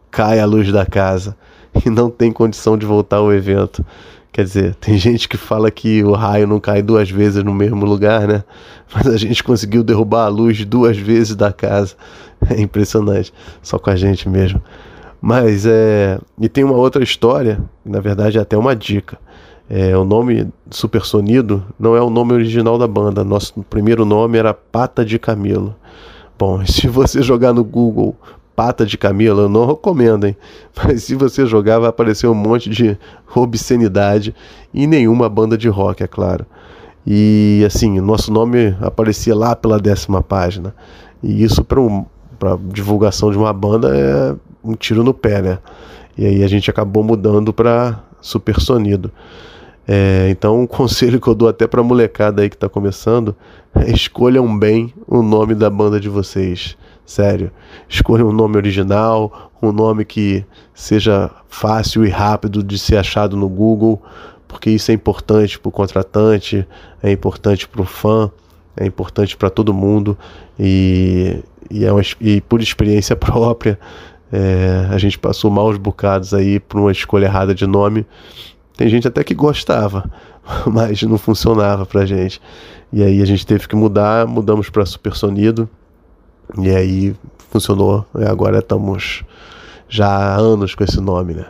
Cai a luz da casa e não tem condição de voltar ao evento. Quer dizer, tem gente que fala que o raio não cai duas vezes no mesmo lugar, né? Mas a gente conseguiu derrubar a luz duas vezes da casa. É impressionante, só com a gente mesmo. Mas é. E tem uma outra história, na verdade é até uma dica. É, o nome Supersonido não é o nome original da banda. Nosso primeiro nome era Pata de Camelo. Bom, se você jogar no Google Pata de Camelo, eu não recomendo, hein? Mas se você jogar, vai aparecer um monte de obscenidade e nenhuma banda de rock, é claro. E assim, nosso nome aparecia lá pela décima página. E isso para um, divulgação de uma banda é um tiro no pé, né? E aí a gente acabou mudando para Supersonido. É, então, um conselho que eu dou até para molecada aí que está começando é escolham bem o nome da banda de vocês. Sério, escolham um nome original, um nome que seja fácil e rápido de ser achado no Google, porque isso é importante para o contratante, é importante para o fã, é importante para todo mundo e, e, é uma, e por experiência própria é, a gente passou maus bocados aí por uma escolha errada de nome. Tem gente até que gostava, mas não funcionava pra gente. E aí a gente teve que mudar, mudamos para Supersonido. E aí funcionou. E agora estamos já há anos com esse nome, né?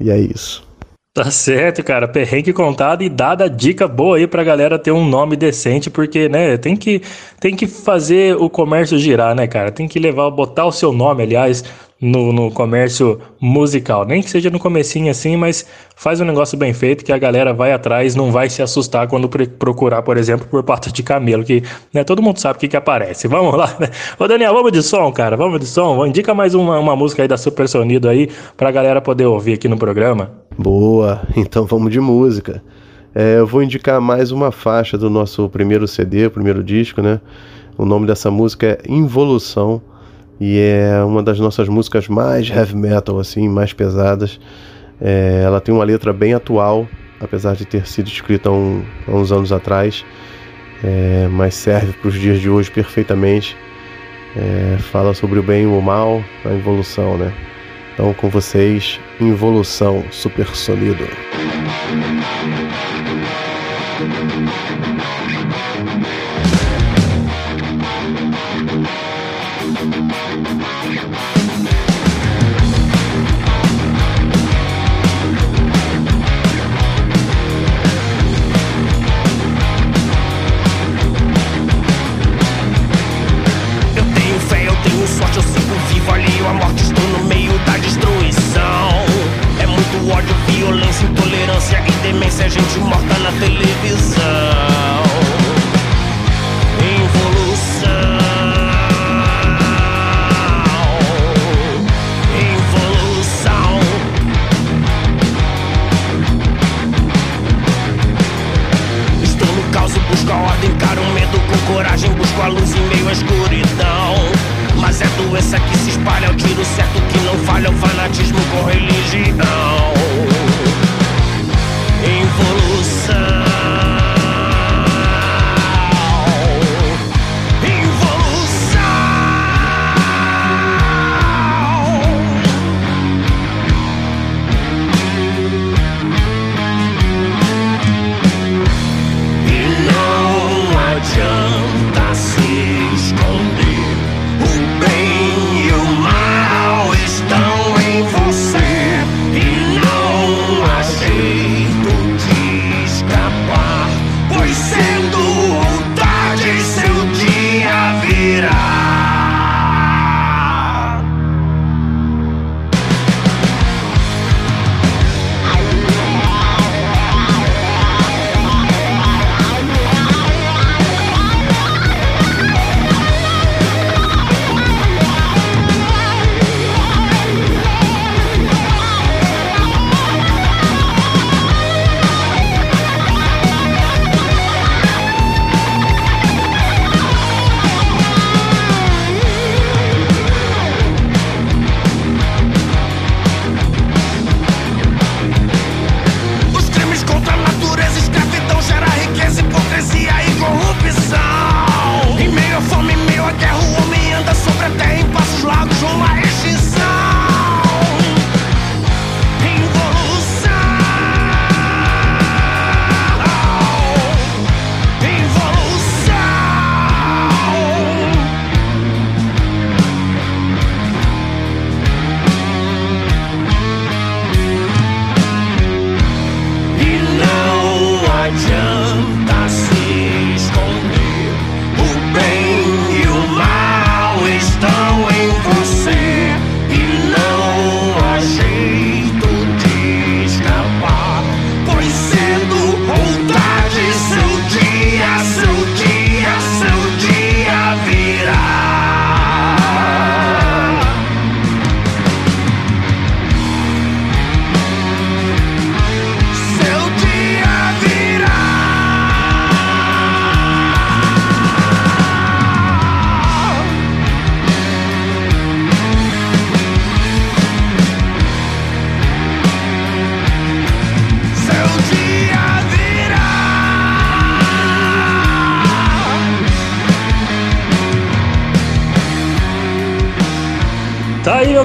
E é isso. Tá certo, cara. Perrengue contado e dada dica boa aí pra galera ter um nome decente, porque, né, tem que, tem que fazer o comércio girar, né, cara? Tem que levar, botar o seu nome, aliás, no, no comércio musical. Nem que seja no comecinho assim, mas faz um negócio bem feito que a galera vai atrás, não vai se assustar quando procurar, por exemplo, por pata de camelo, que né, todo mundo sabe o que, que aparece. Vamos lá, né? Ô Daniel, vamos de som, cara, vamos de som. Indica mais uma, uma música aí da Super Sonido aí pra galera poder ouvir aqui no programa. Boa, então vamos de música. É, eu vou indicar mais uma faixa do nosso primeiro CD, primeiro disco, né? O nome dessa música é Involução e é uma das nossas músicas mais heavy metal, assim, mais pesadas. É, ela tem uma letra bem atual, apesar de ter sido escrita um, há uns anos atrás, é, mas serve para os dias de hoje perfeitamente. É, fala sobre o bem e o mal, a evolução, né? Então, com vocês, Involução Super Sonido.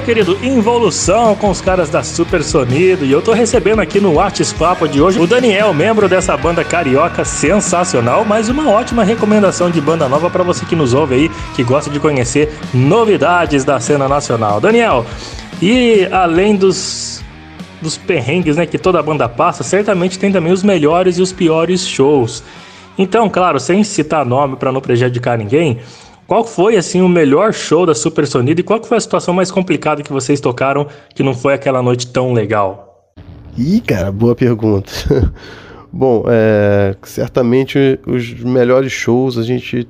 Meu querido, Involução com os caras da Super Sonido. E eu tô recebendo aqui no Papo de hoje o Daniel, membro dessa banda carioca sensacional, mas uma ótima recomendação de banda nova para você que nos ouve aí, que gosta de conhecer novidades da cena nacional. Daniel, e além dos dos perrengues, né, que toda banda passa, certamente tem também os melhores e os piores shows. Então, claro, sem citar nome para não prejudicar ninguém, qual foi assim o melhor show da Super Sonido e qual foi a situação mais complicada que vocês tocaram que não foi aquela noite tão legal? Ih, cara, boa pergunta. Bom, é, certamente os melhores shows a gente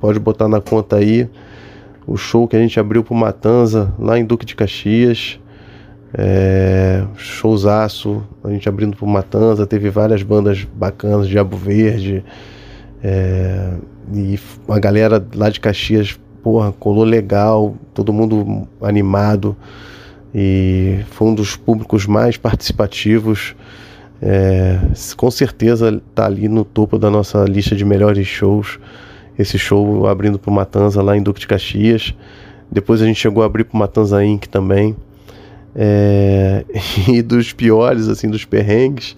pode botar na conta aí o show que a gente abriu pro Matanza lá em Duque de Caxias. É, showzaço, a gente abrindo pro Matanza, teve várias bandas bacanas, Diabo Verde, é, e a galera lá de Caxias, porra, colou legal, todo mundo animado. E foi um dos públicos mais participativos. É, com certeza tá ali no topo da nossa lista de melhores shows. Esse show abrindo pro Matanza lá em Duque de Caxias. Depois a gente chegou a abrir pro Matanza Inc. também. É, e dos piores, assim, dos perrengues.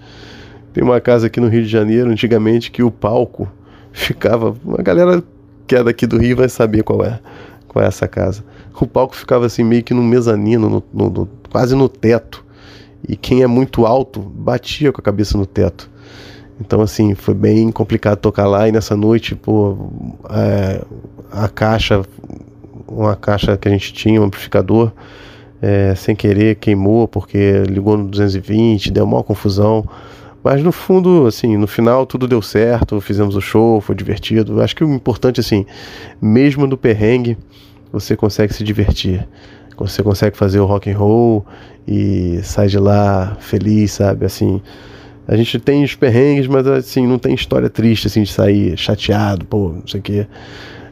Tem uma casa aqui no Rio de Janeiro, antigamente, que o palco ficava. A galera que é daqui do Rio vai saber qual é, qual é essa casa. O palco ficava assim meio que no mezanino, no, no, no, quase no teto. E quem é muito alto batia com a cabeça no teto. Então, assim, foi bem complicado tocar lá. E nessa noite, pô, é, a caixa, uma caixa que a gente tinha, um amplificador, é, sem querer queimou porque ligou no 220, deu uma confusão. Mas no fundo, assim, no final tudo deu certo, fizemos o show, foi divertido. Acho que o importante, assim, mesmo no perrengue, você consegue se divertir. Você consegue fazer o rock and roll e sai de lá feliz, sabe? Assim, a gente tem os perrengues, mas assim, não tem história triste, assim, de sair chateado, pô, não sei o quê.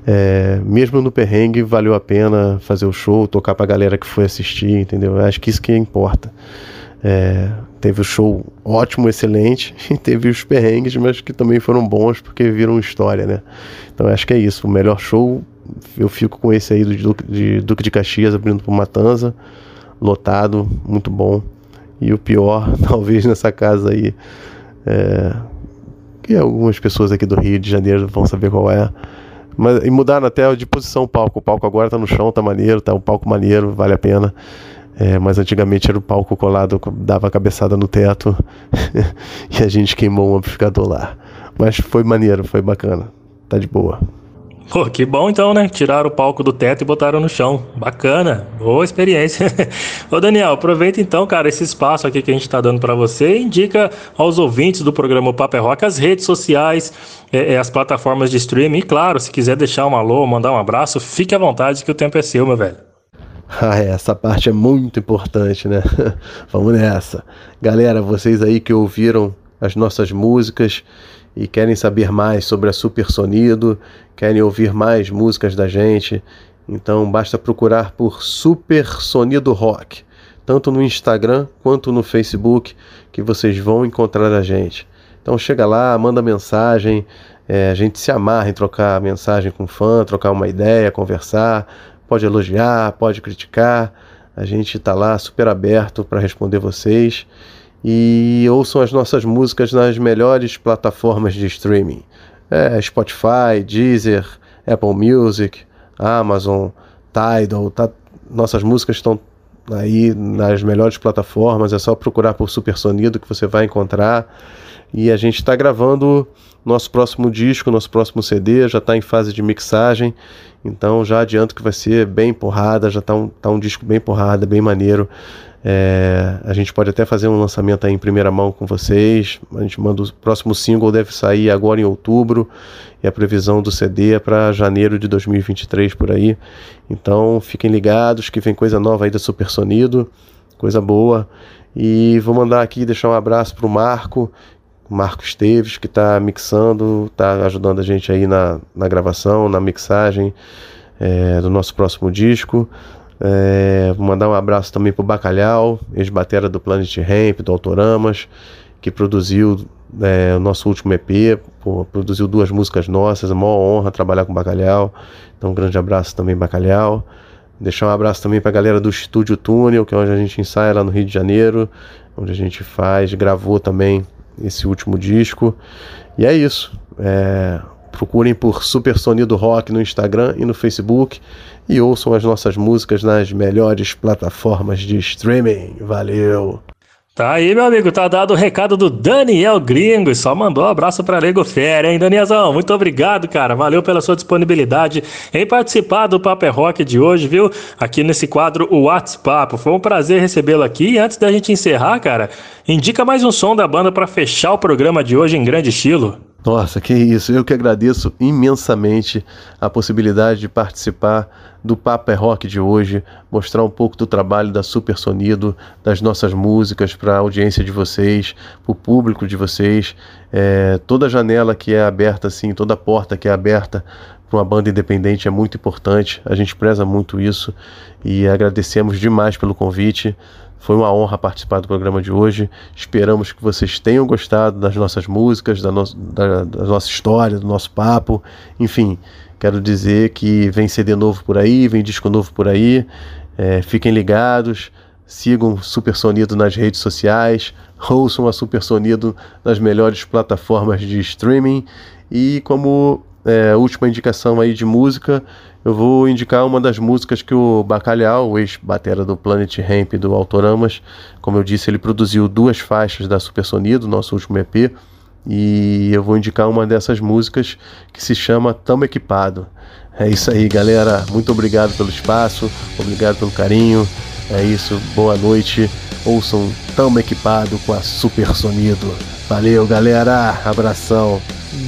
É, mesmo no perrengue, valeu a pena fazer o show, tocar pra galera que foi assistir, entendeu? Acho que isso que importa. É, teve o show ótimo, excelente, e teve os perrengues, mas que também foram bons porque viram história, né? Então acho que é isso. O melhor show, eu fico com esse aí do Duque de, Duque de Caxias abrindo pro Matanza, lotado, muito bom. E o pior, talvez nessa casa aí, é, que algumas pessoas aqui do Rio de Janeiro vão saber qual é. Mas, e mudaram até de posição o palco. O palco agora tá no chão, tá maneiro, tá um palco maneiro, vale a pena. É, mas antigamente era o palco colado, dava a cabeçada no teto e a gente queimou um amplificador lá. Mas foi maneiro, foi bacana. Tá de boa. Pô, que bom então, né? Tiraram o palco do teto e botaram no chão. Bacana, boa experiência. Ô Daniel, aproveita então, cara, esse espaço aqui que a gente tá dando para você e indica aos ouvintes do programa Paper é Rock as redes sociais, é, é, as plataformas de streaming. E claro, se quiser deixar um alô, mandar um abraço, fique à vontade que o tempo é seu, meu velho. Ah, é, essa parte é muito importante, né? Vamos nessa. Galera, vocês aí que ouviram as nossas músicas e querem saber mais sobre a Super Sonido, querem ouvir mais músicas da gente, então basta procurar por Super Sonido Rock, tanto no Instagram quanto no Facebook, que vocês vão encontrar a gente. Então chega lá, manda mensagem, é, a gente se amarra em trocar mensagem com fã, trocar uma ideia, conversar, Pode elogiar, pode criticar. A gente está lá super aberto para responder vocês. E ouçam as nossas músicas nas melhores plataformas de streaming: é, Spotify, Deezer, Apple Music, Amazon, Tidal. Tá, nossas músicas estão aí nas melhores plataformas. É só procurar por Super Sonido que você vai encontrar. E a gente está gravando nosso próximo disco, nosso próximo CD, já está em fase de mixagem. Então já adianto que vai ser bem porrada, já está um, tá um disco bem porrada, bem maneiro. É, a gente pode até fazer um lançamento aí em primeira mão com vocês. A gente manda o próximo single, deve sair agora em outubro. E a previsão do CD é para janeiro de 2023 por aí. Então fiquem ligados que vem coisa nova aí da Super Sonido, coisa boa. E vou mandar aqui deixar um abraço para o Marco, Marco Esteves, que está mixando, está ajudando a gente aí na, na gravação, na mixagem é, do nosso próximo disco. É, vou mandar um abraço também para o Bacalhau, ex-batera do Planet Ramp, do Autoramas, que produziu é, o nosso último EP, pô, produziu duas músicas nossas, é uma honra trabalhar com o Bacalhau. Então, um grande abraço também, Bacalhau. Deixar um abraço também para a galera do Estúdio Túnel, que é onde a gente ensaia lá no Rio de Janeiro, onde a gente faz, gravou também esse último disco. E é isso. É, procurem por Super Sonido Rock no Instagram e no Facebook e ouçam as nossas músicas nas melhores plataformas de streaming. Valeu! Tá aí, meu amigo, tá dado o recado do Daniel Gringo e só mandou um abraço pra Lego Fera, hein, Danielzão? Muito obrigado, cara. Valeu pela sua disponibilidade em participar do Paper é Rock de hoje, viu? Aqui nesse quadro, o WhatsApp. Foi um prazer recebê-lo aqui. E antes da gente encerrar, cara, indica mais um som da banda para fechar o programa de hoje em grande estilo. Nossa, que isso. Eu que agradeço imensamente a possibilidade de participar do Papa é Rock de hoje, mostrar um pouco do trabalho da Super Sonido, das nossas músicas para a audiência de vocês, para o público de vocês. É, toda janela que é aberta, assim, toda porta que é aberta para uma banda independente é muito importante. A gente preza muito isso e agradecemos demais pelo convite. Foi uma honra participar do programa de hoje. Esperamos que vocês tenham gostado das nossas músicas, da, no da, da nossa história, do nosso papo. Enfim, quero dizer que vem CD novo por aí, vem disco novo por aí. É, fiquem ligados, sigam Super Sonido nas redes sociais, ouçam a Super Sonido nas melhores plataformas de streaming. E como é, última indicação aí de música, eu vou indicar uma das músicas que o Bacalhau, o ex-batera do Planet Ramp do Autoramas, como eu disse, ele produziu duas faixas da Super Sonido, nosso último EP, e eu vou indicar uma dessas músicas que se chama Tamo Equipado. É isso aí, galera. Muito obrigado pelo espaço, obrigado pelo carinho. É isso, boa noite. Ouçam Tamo Equipado com a Super Sonido. Valeu, galera. Abração.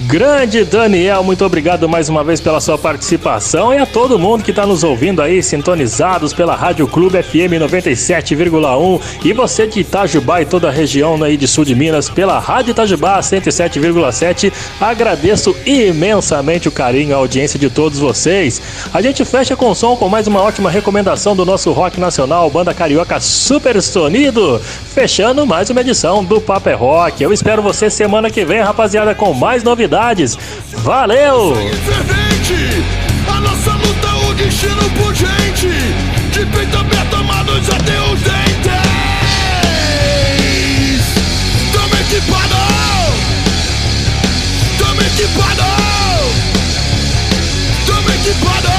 Grande Daniel, muito obrigado mais uma vez pela sua participação e a todo mundo que está nos ouvindo aí, sintonizados pela Rádio Clube FM 97,1 e você de Itajubá e toda a região aí de sul de Minas pela Rádio Itajubá 107,7. Agradeço imensamente o carinho a audiência de todos vocês. A gente fecha com som com mais uma ótima recomendação do nosso rock nacional, banda carioca Super Sonido, fechando mais uma edição do Paper é Rock. Eu espero você semana que vem, rapaziada, com mais novidades. Valeu! A nossa luta, o destino por gente. De peito aberto, amados até os dentes Tamo equipado Tamo equipado Tamo equipado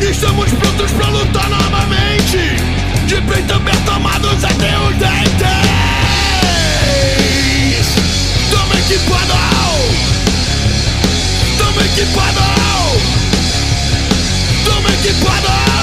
Estamos prontos pra lutar novamente. De peito aberto, amados até os dentes. Tamo equipado. Tamo equipado. Tamo equipado.